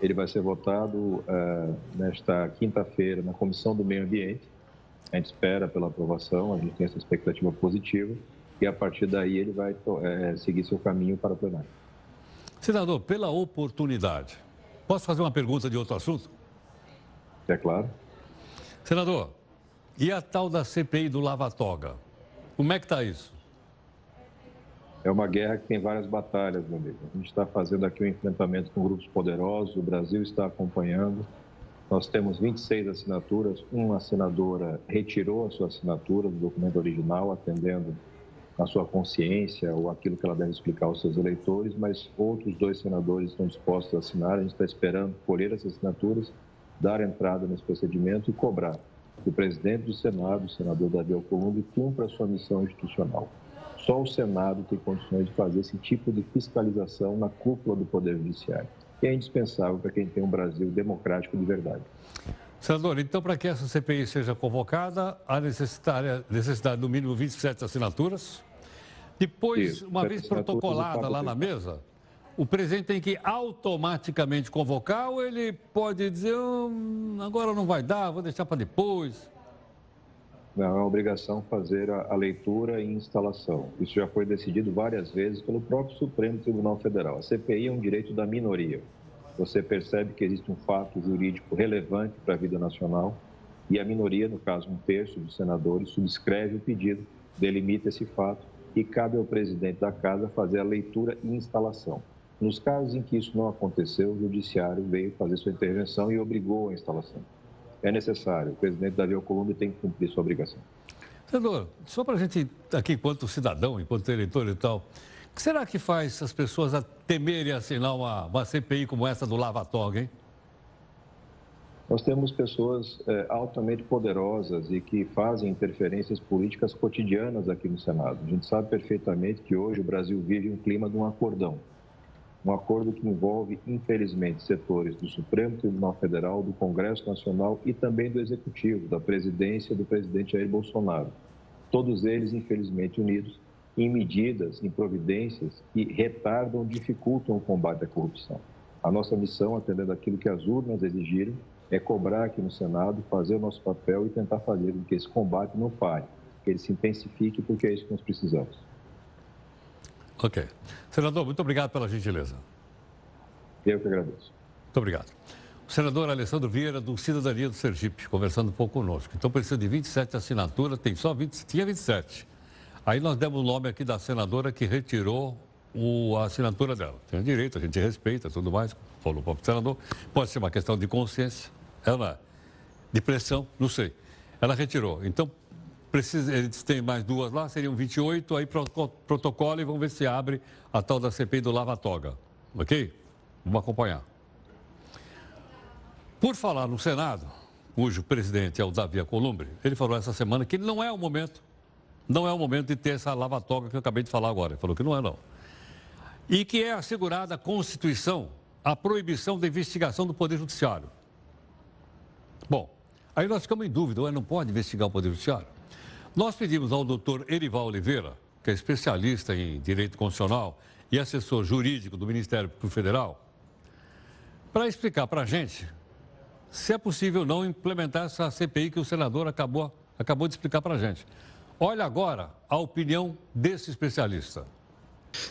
Ele vai ser votado uh, nesta quinta-feira na Comissão do Meio Ambiente a gente espera pela aprovação, a gente tem essa expectativa positiva e a partir daí ele vai é, seguir seu caminho para o plenário. Senador, pela oportunidade, posso fazer uma pergunta de outro assunto? É claro. Senador, e a tal da CPI do Lava Toga? Como é que está isso? É uma guerra que tem várias batalhas, meu amigo. A gente está fazendo aqui um enfrentamento com grupos poderosos, o Brasil está acompanhando. Nós temos 26 assinaturas, uma senadora retirou a sua assinatura do documento original, atendendo a sua consciência ou aquilo que ela deve explicar aos seus eleitores, mas outros dois senadores estão dispostos a assinar. A gente está esperando colher essas assinaturas, dar entrada nesse procedimento e cobrar que o presidente do Senado, o senador Davi Alcolumbre, cumpra a sua missão institucional. Só o Senado tem condições de fazer esse tipo de fiscalização na cúpula do Poder Judiciário que é indispensável para quem tem um Brasil democrático de verdade. Senador, então, para que essa CPI seja convocada, há necessidade, necessidade no mínimo 27 assinaturas. Depois, Isso, uma vez protocolada lá na mesa, o presidente tem que automaticamente convocar ou ele pode dizer, hum, agora não vai dar, vou deixar para depois? Não, é obrigação fazer a, a, leitura e instalação. Isso já foi decidido várias vezes pelo próprio Supremo Tribunal Federal. A CPI é um direito da minoria. Você percebe que existe um fato jurídico relevante para a vida nacional e a minoria, no caso um terço dos senadores, subscreve o pedido, delimita esse fato e cabe ao presidente da casa fazer a leitura e instalação. Nos casos em que isso não aconteceu, o judiciário veio fazer sua intervenção e obrigou a instalação é necessário. O presidente Davi Alcolumbre tem que cumprir sua obrigação. Senador, só para a gente, aqui, enquanto cidadão, enquanto eleitor e tal, o que será que faz as pessoas a temerem assinar uma, uma CPI como essa do Lava Toga, hein? Nós temos pessoas é, altamente poderosas e que fazem interferências políticas cotidianas aqui no Senado. A gente sabe perfeitamente que hoje o Brasil vive um clima de um acordão um acordo que envolve, infelizmente, setores do Supremo Tribunal Federal, do Congresso Nacional e também do Executivo, da presidência do presidente Jair Bolsonaro. Todos eles, infelizmente, unidos em medidas, em providências que retardam, dificultam o combate à corrupção. A nossa missão, atendendo aquilo que as urnas exigiram, é cobrar aqui no Senado, fazer o nosso papel e tentar fazer com que esse combate não pare, que ele se intensifique, porque é isso que nós precisamos. Ok. Senador, muito obrigado pela gentileza. Eu que agradeço. Muito obrigado. O senador Alessandro Vieira, do Cidadania do Sergipe, conversando um pouco conosco. Então, precisa de 27 assinaturas, tem só 20, tinha 27. Aí nós demos o nome aqui da senadora que retirou o, a assinatura dela. Tem direito, a gente respeita tudo mais, falou o próprio senador. Pode ser uma questão de consciência, ela, de pressão, não sei. Ela retirou. Então, Precisa, eles têm mais duas lá, seriam 28, aí protocolo e vamos ver se abre a tal da CPI do Lava Toga. Ok? Vamos acompanhar. Por falar no Senado, cujo presidente é o Davi Alcolumbre, ele falou essa semana que não é o momento, não é o momento de ter essa lava-toga que eu acabei de falar agora. Ele falou que não é, não. E que é assegurada a Constituição a proibição da investigação do Poder Judiciário. Bom, aí nós ficamos em dúvida, ué, não pode investigar o Poder Judiciário? Nós pedimos ao doutor Erival Oliveira, que é especialista em direito constitucional e assessor jurídico do Ministério Público Federal, para explicar para a gente se é possível não implementar essa CPI que o senador acabou, acabou de explicar para a gente. Olha agora a opinião desse especialista.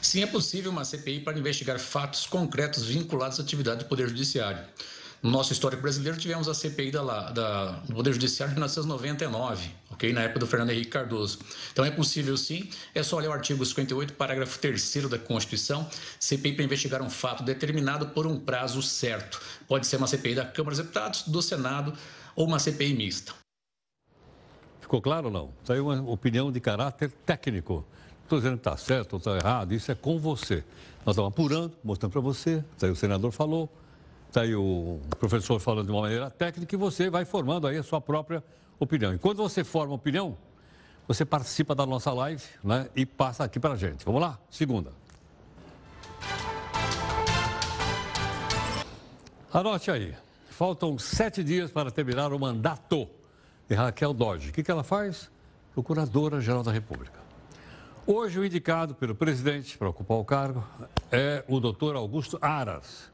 Sim, é possível uma CPI para investigar fatos concretos vinculados à atividade do Poder Judiciário. No nosso histórico brasileiro, tivemos a CPI da, da, do Poder Judiciário em 1999, ok? Na época do Fernando Henrique Cardoso. Então, é possível sim, é só olhar o artigo 58, parágrafo 3 da Constituição, CPI para investigar um fato determinado por um prazo certo. Pode ser uma CPI da Câmara dos Deputados, do Senado ou uma CPI mista. Ficou claro ou não? Saiu uma opinião de caráter técnico. Estou dizendo que está certo ou está errado, isso é com você. Nós estamos apurando, mostrando para você, aí o senador falou, Está aí o professor falando de uma maneira técnica e você vai formando aí a sua própria opinião. E quando você forma opinião, você participa da nossa live né, e passa aqui para a gente. Vamos lá? Segunda. Anote aí. Faltam sete dias para terminar o mandato de Raquel Dodge. O que, que ela faz? Procuradora-Geral da República. Hoje, o indicado pelo presidente para ocupar o cargo é o doutor Augusto Aras.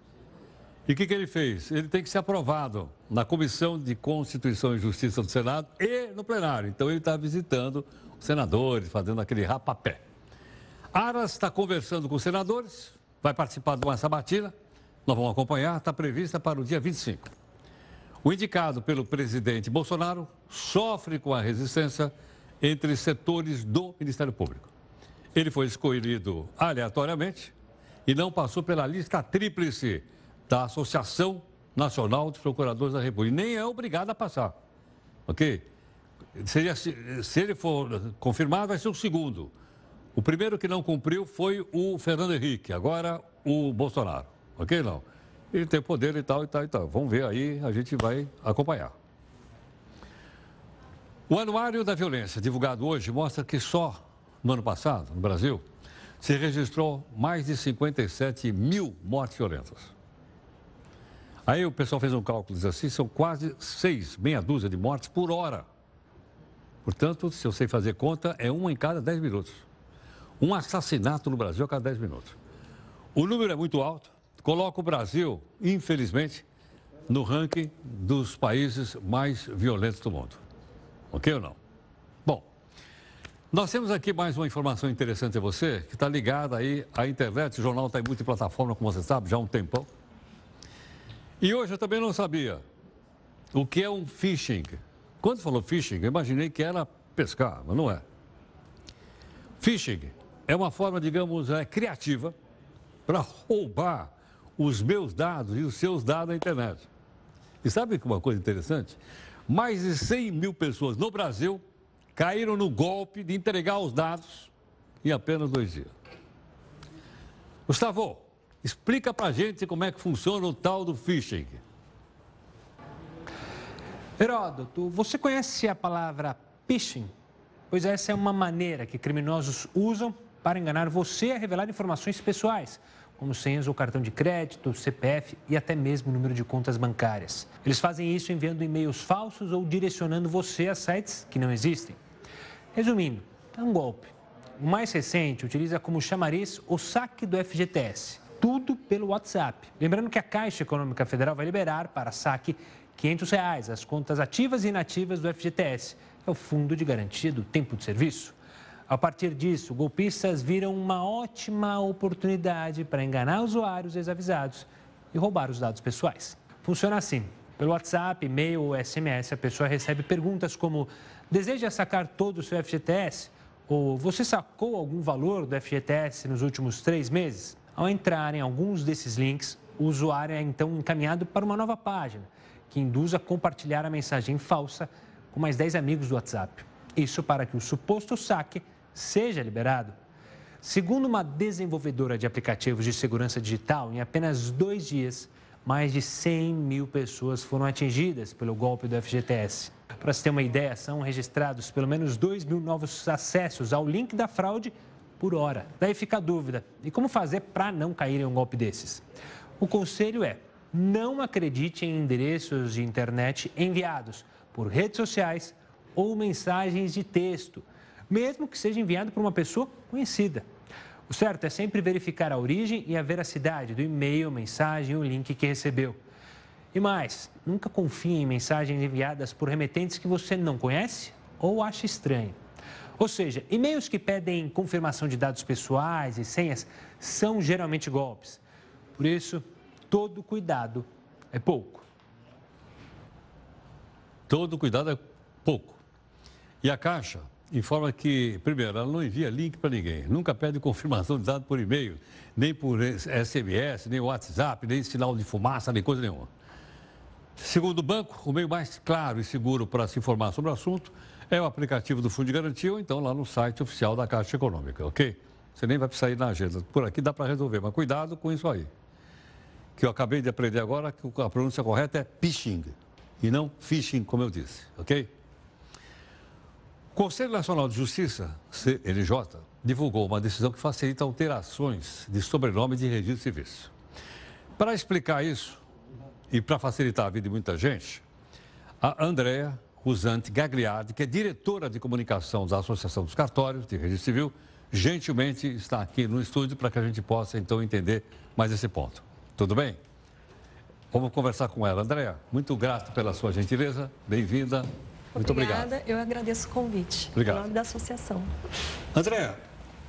E o que, que ele fez? Ele tem que ser aprovado na Comissão de Constituição e Justiça do Senado e no plenário. Então ele está visitando os senadores, fazendo aquele rapapé. Aras está conversando com os senadores, vai participar de uma sabatina, nós vamos acompanhar, está prevista para o dia 25. O indicado pelo presidente Bolsonaro sofre com a resistência entre setores do Ministério Público. Ele foi escolhido aleatoriamente e não passou pela lista tríplice da Associação Nacional dos Procuradores da República. Nem é obrigado a passar. Ok? Seria, se ele for confirmado, vai ser o segundo. O primeiro que não cumpriu foi o Fernando Henrique, agora o Bolsonaro. Ok? Não. Ele tem poder e tal e tal e tal. Vamos ver aí, a gente vai acompanhar. O Anuário da Violência, divulgado hoje, mostra que só no ano passado, no Brasil, se registrou mais de 57 mil mortes violentas. Aí o pessoal fez um cálculo, assim, são quase seis, meia dúzia de mortes por hora. Portanto, se eu sei fazer conta, é uma em cada dez minutos. Um assassinato no Brasil a cada dez minutos. O número é muito alto, coloca o Brasil, infelizmente, no ranking dos países mais violentos do mundo. Ok ou não? Bom, nós temos aqui mais uma informação interessante a você, que está ligada aí à internet. O jornal está em multiplataforma, como você sabe, já há um tempão. E hoje eu também não sabia o que é um phishing. Quando falou phishing, eu imaginei que era pescar, mas não é. Phishing é uma forma, digamos, é, criativa para roubar os meus dados e os seus dados na internet. E sabe uma coisa interessante? Mais de 100 mil pessoas no Brasil caíram no golpe de entregar os dados em apenas dois dias. Gustavo, Explica para a gente como é que funciona o tal do phishing. Heródoto, você conhece a palavra phishing? Pois essa é uma maneira que criminosos usam para enganar você a revelar informações pessoais, como senhas ou cartão de crédito, CPF e até mesmo número de contas bancárias. Eles fazem isso enviando e-mails falsos ou direcionando você a sites que não existem. Resumindo, é um golpe. O mais recente utiliza como chamariz o saque do FGTS pelo WhatsApp. Lembrando que a Caixa Econômica Federal vai liberar para saque 500 reais as contas ativas e inativas do FGTS, é o Fundo de Garantia do Tempo de Serviço. A partir disso, golpistas viram uma ótima oportunidade para enganar usuários desavisados e roubar os dados pessoais. Funciona assim: pelo WhatsApp, e-mail ou SMS, a pessoa recebe perguntas como: deseja sacar todo o seu FGTS? Ou você sacou algum valor do FGTS nos últimos três meses? Ao entrar em alguns desses links, o usuário é então encaminhado para uma nova página, que induz a compartilhar a mensagem falsa com mais 10 amigos do WhatsApp. Isso para que o suposto saque seja liberado. Segundo uma desenvolvedora de aplicativos de segurança digital, em apenas dois dias, mais de 100 mil pessoas foram atingidas pelo golpe do FGTS. Para se ter uma ideia, são registrados pelo menos 2 mil novos acessos ao link da fraude por hora. Daí fica a dúvida: e como fazer para não cair em um golpe desses? O conselho é: não acredite em endereços de internet enviados por redes sociais ou mensagens de texto, mesmo que seja enviado por uma pessoa conhecida. O certo é sempre verificar a origem e a veracidade do e-mail, mensagem ou link que recebeu. E mais, nunca confie em mensagens enviadas por remetentes que você não conhece ou acha estranho. Ou seja, e-mails que pedem confirmação de dados pessoais e senhas são geralmente golpes. Por isso, todo cuidado é pouco. Todo cuidado é pouco. E a Caixa informa que, primeiro, ela não envia link para ninguém, nunca pede confirmação de dados por e-mail, nem por SMS, nem WhatsApp, nem sinal de fumaça, nem coisa nenhuma. Segundo o banco, o meio mais claro e seguro para se informar sobre o assunto é o aplicativo do Fundo de Garantia ou então lá no site oficial da Caixa Econômica, ok? Você nem vai precisar ir na agenda. Por aqui dá para resolver, mas cuidado com isso aí. Que eu acabei de aprender agora que a pronúncia correta é phishing e não phishing, como eu disse, ok? O Conselho Nacional de Justiça, CNJ, divulgou uma decisão que facilita alterações de sobrenome de registro civis. Para explicar isso e para facilitar a vida de muita gente, a Andrea Usante Gagliardi, que é diretora de comunicação da Associação dos Cartórios de Registro Civil, gentilmente está aqui no estúdio para que a gente possa então entender mais esse ponto. Tudo bem? Vamos conversar com ela. Andréa, muito grato pela sua gentileza. Bem-vinda. Muito Obrigada. obrigado. Eu agradeço o convite. Obrigado. Em nome da associação. Andréa,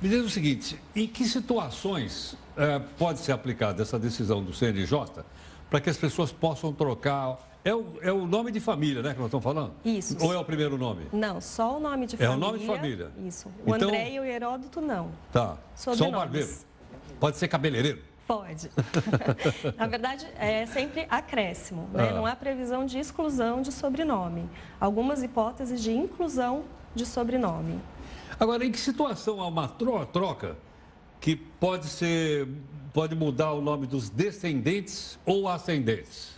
me diz o seguinte: em que situações eh, pode ser aplicada essa decisão do CNJ para que as pessoas possam trocar é o, é o nome de família, né, que nós estamos falando? Isso. Ou é o primeiro nome? Não, só o nome de É família. o nome de família. Isso. O Então- André e o Heródoto, não. Tá. Só o Sobrenomes. barbeiro. Pode ser cabeleireiro. Pode. Na verdade, é sempre acréscimo, né? Ah. Não há previsão de exclusão de sobrenome. Algumas hipóteses de inclusão de sobrenome. Agora, em que situação há uma tro- troca que pode ser, pode mudar o nome dos descendentes ou ascendentes?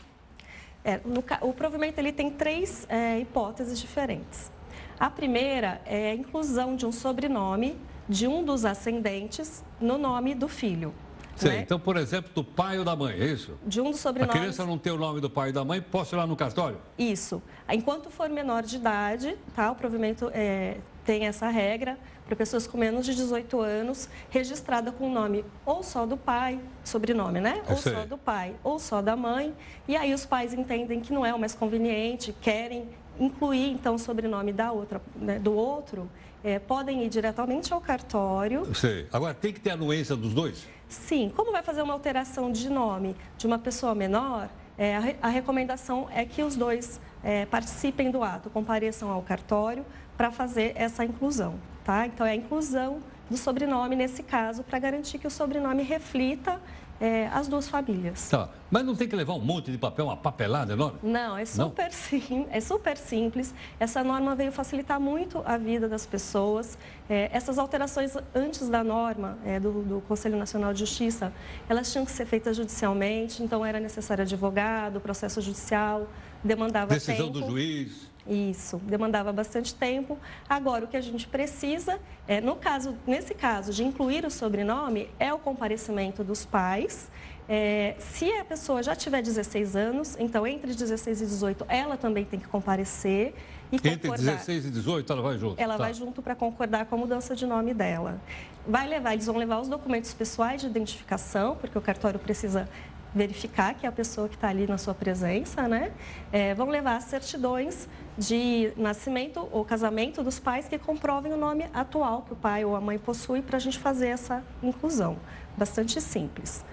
É, no o provimento ele tem três é, hipóteses diferentes. A primeira é a inclusão de um sobrenome de um dos ascendentes no nome do filho. Sei, né? então, por exemplo, do pai ou da mãe, é isso? De um dos A sobrenomes. criança não tem o nome do pai e da mãe, posso ir lá no cartório? Isso. Enquanto for menor de idade, tá? O provimento é, tem essa regra para pessoas com menos de 18 anos, registrada com o nome ou só do pai, sobrenome, né? Eu Ou sei. só do pai, ou só da mãe. E aí os pais entendem que não é o mais conveniente, querem incluir então o sobrenome da outra, né, do outro, é, podem ir diretamente ao cartório Sei. Agora, tem que ter anuência dos dois? Sim, como vai fazer uma alteração de nome de uma pessoa menor, é, a, re- a recomendação é que os dois é, participem do ato, compareçam ao cartório para fazer essa inclusão, tá? Então, é a inclusão do sobrenome nesse caso para garantir que o sobrenome reflita é, as duas famílias. Tá. Mas não tem que levar um monte de papel, uma papelada enorme? Não, é Não? super, Sim, é super simples. Essa norma veio facilitar muito a vida das pessoas. É, essas alterações antes da norma é, do, do Conselho Nacional de Justiça, elas tinham que ser feitas judicialmente, então era necessário advogado, processo judicial, demandava Decisão tempo. do juiz. Isso, demandava bastante tempo. Agora, o que a gente precisa, é, no caso, nesse caso de incluir o sobrenome, é o comparecimento dos pais. É, se a pessoa já tiver 16 anos, então entre 16 e 18, ela também tem que comparecer e Entre concordar. 16 e 18, ela vai junto. Ela Tá. vai junto para concordar com a mudança de nome dela. Vai levar, eles vão levar os documentos pessoais de identificação, porque o cartório precisa verificar que é a pessoa que está ali na sua presença, né? É, vão levar as certidões de nascimento ou casamento dos pais que comprovem o nome atual que o pai ou a mãe possui para a gente fazer essa inclusão. Bastante simples.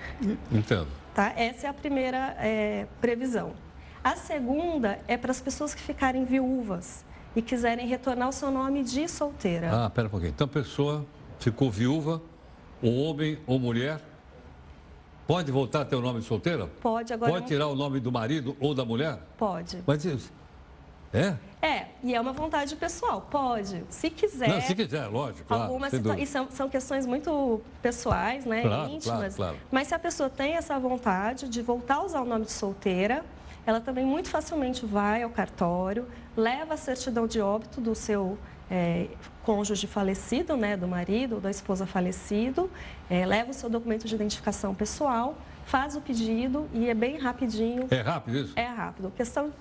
Entendo. Tá? Essa é a primeira é, previsão. A segunda é para as pessoas que ficarem viúvas e quiserem retornar o seu nome de solteira. Ah, pera um pouquinho. Então, a pessoa ficou viúva, um homem ou mulher, pode voltar a ter o nome de solteira? Pode, agora Pode não- tirar o nome do marido ou da mulher? Pode. Mas isso. É? É, e é uma vontade pessoal. Pode. Se quiser. Não, se quiser, lógico, claro. Algumas sem situa- e são, são questões muito pessoais, né? Claro, íntimas. claro, claro. Mas se a pessoa tem essa vontade de voltar a usar o nome de solteira, ela também muito facilmente vai ao cartório, leva a certidão de óbito do seu é, cônjuge falecido, né? Do marido ou da esposa falecido, é, leva o seu documento de identificação pessoal, faz o pedido e é bem rapidinho. É rápido isso? É rápido. Questão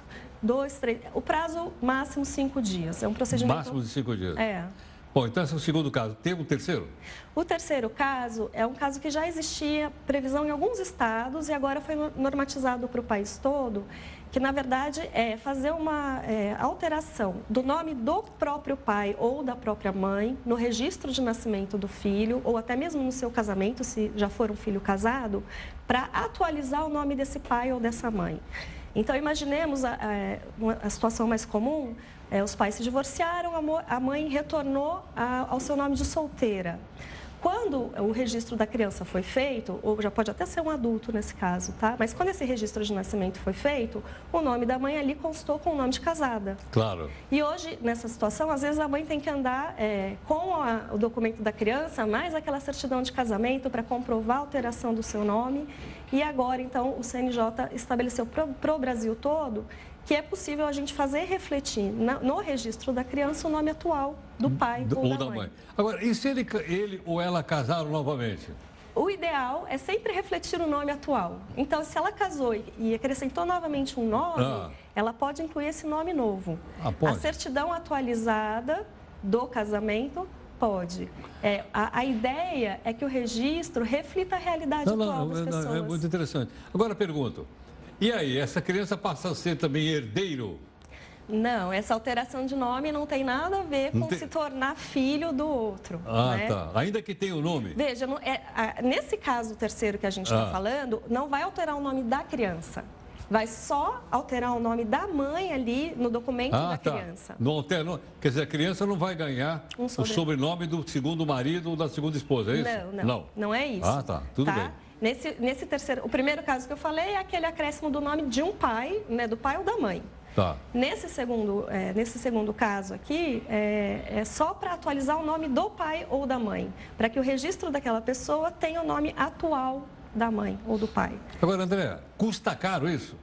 dois, três. O prazo máximo cinco dias. É um procedimento. Máximo de cinco dias. É. Bom, então esse é o segundo caso. Tem um terceiro? O terceiro caso é um caso que já existia previsão em alguns estados e agora foi normatizado para o país todo, que na verdade é fazer uma é, alteração do nome do próprio pai ou da própria mãe no registro de nascimento do filho ou até mesmo no seu casamento, se já for um filho casado, para atualizar o nome desse pai ou dessa mãe. Então, imaginemos a, a, a situação mais comum: é, os pais se divorciaram, a mãe retornou a, ao seu nome de solteira. Quando o registro da criança foi feito, ou já pode até ser um adulto nesse caso, tá? Mas quando esse registro de nascimento foi feito, o nome da mãe ali constou com o nome de casada. Claro. E hoje, nessa situação, às vezes a mãe tem que andar é, com a, o documento da criança, mais aquela certidão de casamento para comprovar a alteração do seu nome. E agora, então, o CNJ estabeleceu para o Brasil todo que é possível a gente fazer refletir no registro da criança o nome atual do pai do, ou, ou da, mãe. mãe. Agora, e se ele, ele ou ela casaram novamente? O ideal é sempre refletir o nome atual. Então, se ela casou e acrescentou novamente um nome, ah. ela pode incluir esse nome novo. Ah, a certidão atualizada do casamento Pode. É, a, a, ideia é que o registro reflita a realidade não, atual não, das pessoas. Não, é muito interessante. Agora pergunto, e aí, essa criança passa a ser também herdeiro? Não, essa alteração de nome não tem nada a ver com tem... se tornar filho do outro. Ah, né? tá. Ainda que tenha o nome. Veja, não, é, a, nesse caso terceiro que a gente está ah. falando, não vai alterar o nome da criança. Vai só alterar o nome da mãe ali no documento ah, da tá. criança. Não altera, quer dizer, a criança não vai ganhar um o sobrenome do segundo marido ou da segunda esposa, é isso? Não, não. Não, não é isso. Ah, tá. Tudo tá? bem. Nesse, nesse terceiro, o primeiro caso que eu falei é aquele acréscimo do nome de um pai, né, do pai ou da mãe. Tá. Nesse, segundo, é, nesse segundo caso aqui, é, é só para atualizar o nome do pai ou da mãe, para que o registro daquela pessoa tenha o nome atual da mãe ou do pai. Agora, André, custa caro isso?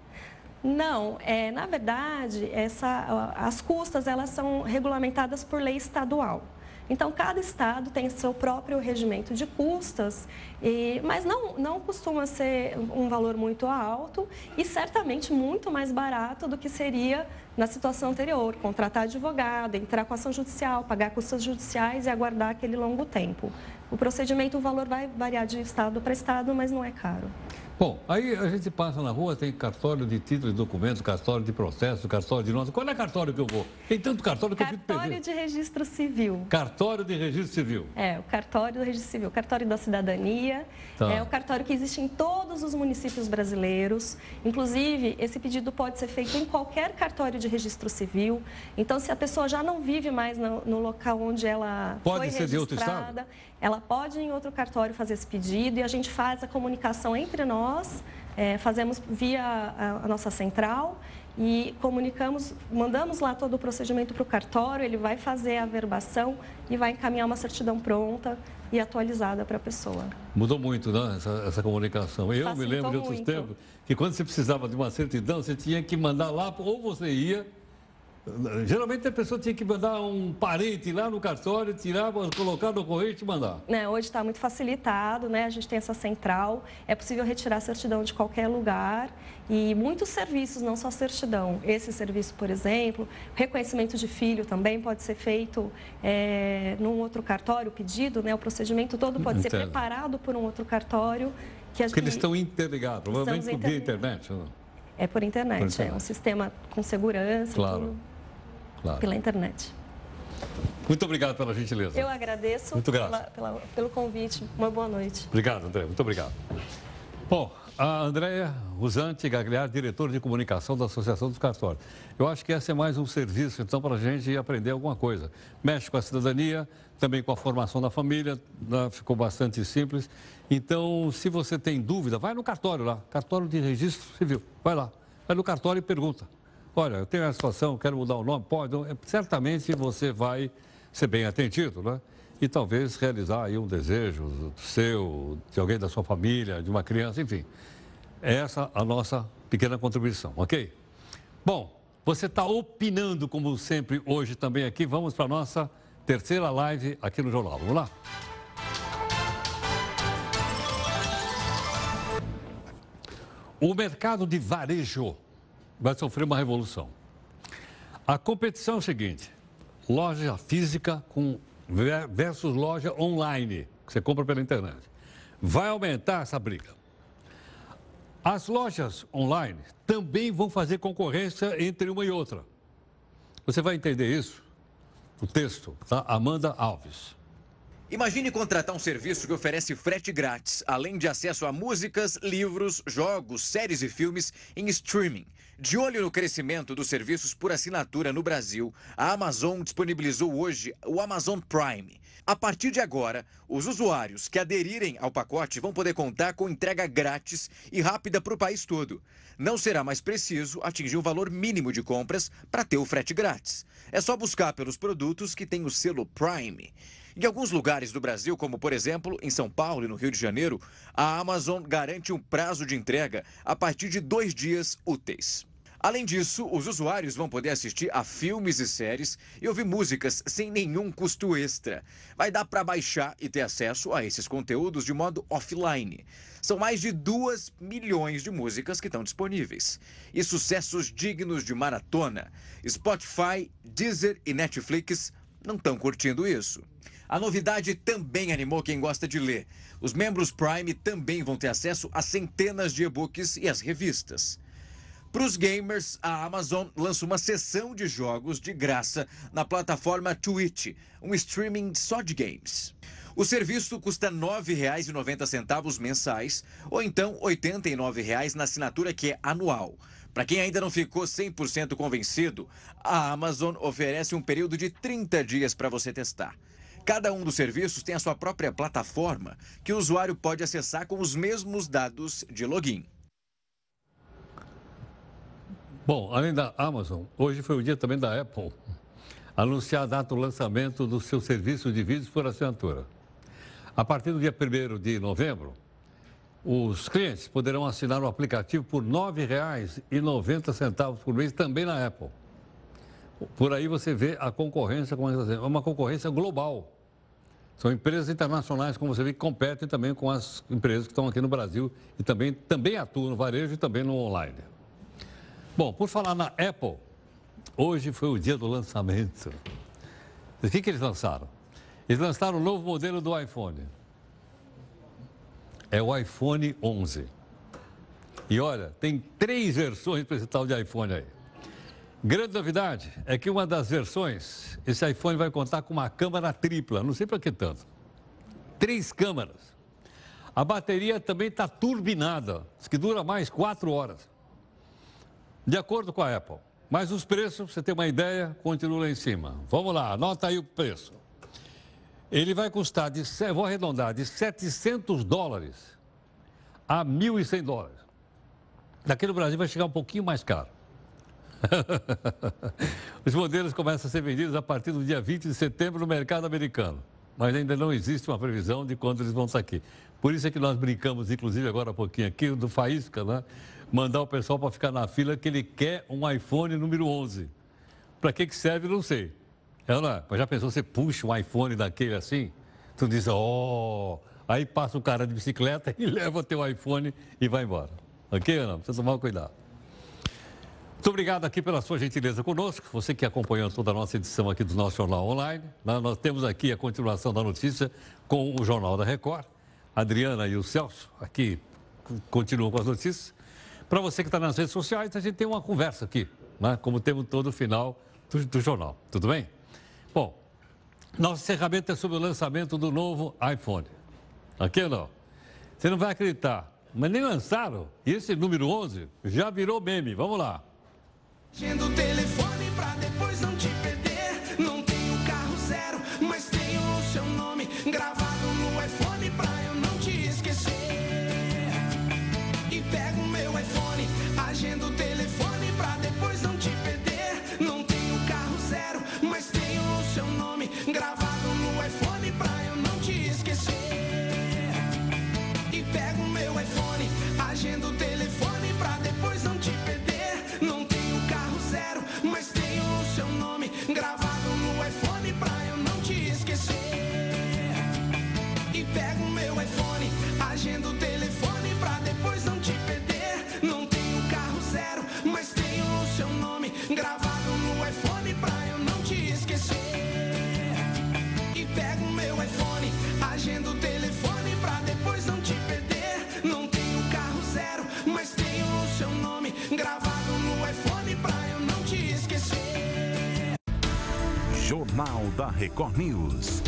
Não, é, na verdade, essa, as custas elas são regulamentadas por lei estadual. Então, cada estado tem seu próprio regimento de custas, e, mas não, não costuma ser um valor muito alto e certamente muito mais barato do que seria na situação anterior, contratar advogado, entrar com ação judicial, pagar custas judiciais e aguardar aquele longo tempo. O procedimento, o valor vai variar de estado para estado, mas não é caro. Bom, aí a gente passa na rua, tem cartório de títulos e documentos, cartório de processo, cartório de nota. Qual é cartório que eu vou? Tem tanto cartório que cartório eu fico Cartório de registro civil. Cartório de registro civil. É, o cartório do registro civil, cartório da cidadania. Tá. É o cartório que existe em todos os municípios brasileiros. Inclusive, esse pedido pode ser feito em qualquer cartório de registro civil. Então, se a pessoa já não vive mais no, no local onde ela pode foi ser registrada, de outro estado? Ela pode em outro cartório fazer esse pedido e a gente faz a comunicação entre nós, é, fazemos via a, a, nossa central e comunicamos, mandamos lá todo o procedimento para o cartório, ele vai fazer a verbação e vai encaminhar uma certidão pronta e atualizada para a pessoa. Mudou muito, né, essa, essa comunicação. Eu Facilitou me lembro de outros muito. tempos que quando você precisava de uma certidão, você tinha que mandar lá, ou você ia Geralmente a pessoa tinha que mandar um parente lá no cartório, tirar, colocar no correio e mandar. Né, hoje está muito facilitado, né? A gente tem essa central, é possível retirar a certidão de qualquer lugar e muitos serviços, não só certidão. Esse serviço, por exemplo, reconhecimento de filho também pode ser feito é, num outro cartório, pedido, né? O procedimento todo pode Entendo. ser preparado por um outro cartório. Que Porque eles estão interligados, provavelmente via internet. Não? É por internet, por internet, é um sistema com segurança. Claro. Tudo claro. pela internet. Muito obrigado pela gentileza. Eu agradeço Muito pela, pela, pelo convite. Uma boa noite. Obrigado, André. Muito obrigado. Bom, a Andréia Rusante Gagliar, diretora de comunicação da Associação dos Cartórios. Eu acho que esse é mais um serviço, então, para a gente aprender alguma coisa. Mexe com a cidadania, também com a formação da família, né? ficou bastante simples. Então, se você tem dúvida, vai no cartório lá, cartório de registro civil. Vai lá, vai no cartório e pergunta. Olha, eu tenho essa situação, quero mudar o nome, pode. Então, certamente você vai ser bem atendido, né? E talvez realizar aí um desejo seu, de alguém da sua família, de uma criança, enfim. Essa a nossa pequena contribuição, ok? Bom, você está opinando, como sempre, hoje também aqui. Vamos para a nossa terceira live aqui no Jornal. Vamos lá? O mercado de varejo vai sofrer uma revolução. A competição é o seguinte: loja física com versus loja online, que você compra pela internet. Vai aumentar essa briga. As lojas online também vão fazer concorrência entre uma e outra. Você vai entender isso? O texto, tá? Amanda Alves. Imagine contratar um serviço que oferece frete grátis, além de acesso a músicas, livros, jogos, séries e filmes em streaming. De olho no crescimento dos serviços por assinatura no Brasil, a Amazon disponibilizou hoje o Amazon Prime. A partir de agora, os usuários que aderirem ao pacote vão poder contar com entrega grátis e rápida para o país todo. Não será mais preciso atingir um valor mínimo de compras para ter o frete grátis. É só buscar pelos produtos que têm o selo Prime. Em alguns lugares do Brasil, como por exemplo em São Paulo e no Rio de Janeiro, a Amazon garante um prazo de entrega a partir de dois dias úteis. Além disso, os usuários vão poder assistir a filmes e séries e ouvir músicas sem nenhum custo extra. Vai dar para baixar e ter acesso a esses conteúdos de modo offline. São mais de 2 milhões de músicas que estão disponíveis. E sucessos dignos de maratona. Spotify, Deezer e Netflix não estão curtindo isso. A novidade também animou quem gosta de ler. Os membros Prime também vão ter acesso a centenas de e-books e as revistas. Para os gamers, a Amazon lança uma sessão de jogos de graça na plataforma Twitch, um streaming só de games. O serviço custa R$ 9,90 mensais ou então R$ 89,00 na assinatura que é anual. Para quem ainda não ficou 100% convencido, a Amazon oferece um período de 30 dias para você testar. Cada um dos serviços tem a sua própria plataforma, que o usuário pode acessar com os mesmos dados de login. Bom, além da Amazon, hoje foi o dia também da Apple anunciar a data do lançamento do seu serviço de vídeos por assinatura. A partir do dia 1 de novembro, os clientes poderão assinar o aplicativo por R$ 9,90 por mês também na Apple. Por aí você vê a concorrência, é uma concorrência global. São empresas internacionais, como você vê, que competem também com as empresas que estão aqui no Brasil e também, também atuam no varejo e também no online. Bom, por falar na Apple, hoje foi o dia do lançamento. O que, que eles lançaram? Eles lançaram o um novo modelo do iPhone. É o iPhone 11. E olha, tem três versões para esse tal de iPhone aí. Grande novidade é que uma das versões, esse iPhone vai contar com uma câmera tripla, não sei para que tanto. Três câmeras. A bateria também está turbinada, que dura mais quatro horas. De acordo com a Apple. Mas os preços, você tem uma ideia, continuam lá em cima. Vamos lá, anota aí o preço. Ele vai custar, de, vou arredondar, de 700 dólares a 1.100 dólares. Daqui no Brasil vai chegar um pouquinho mais caro. Os modelos começam a ser vendidos a partir do dia 20 de setembro no mercado americano. Mas ainda não existe uma previsão de quando eles vão estar aqui. Por isso é que nós brincamos, inclusive agora há pouquinho aqui, do Faísca, né? Mandar o pessoal para ficar na fila que ele quer um iPhone número 11. Para que, que serve, não sei. É, não é? Mas já pensou, você puxa um iPhone daquele assim? Tu diz, ó... Oh... Aí passa o cara de bicicleta e leva teu iPhone e vai embora. Ok não? Precisa tomar cuidado. Muito obrigado aqui pela sua gentileza conosco, você que acompanhou toda a nossa edição aqui do nosso Jornal Online. Né? Nós temos aqui a continuação da notícia com o Jornal da Record. A Adriana e o Celso aqui continuam com as notícias. Para você que está nas redes sociais, a gente tem uma conversa aqui, né? como temos todo o final do, do jornal. Tudo bem? Bom, nosso encerramento é sobre o lançamento do novo iPhone. Aqui não? Você não vai acreditar, mas nem lançaram. E esse número 11 já virou meme. Vamos lá. Tendo telefone Jornal da Record News.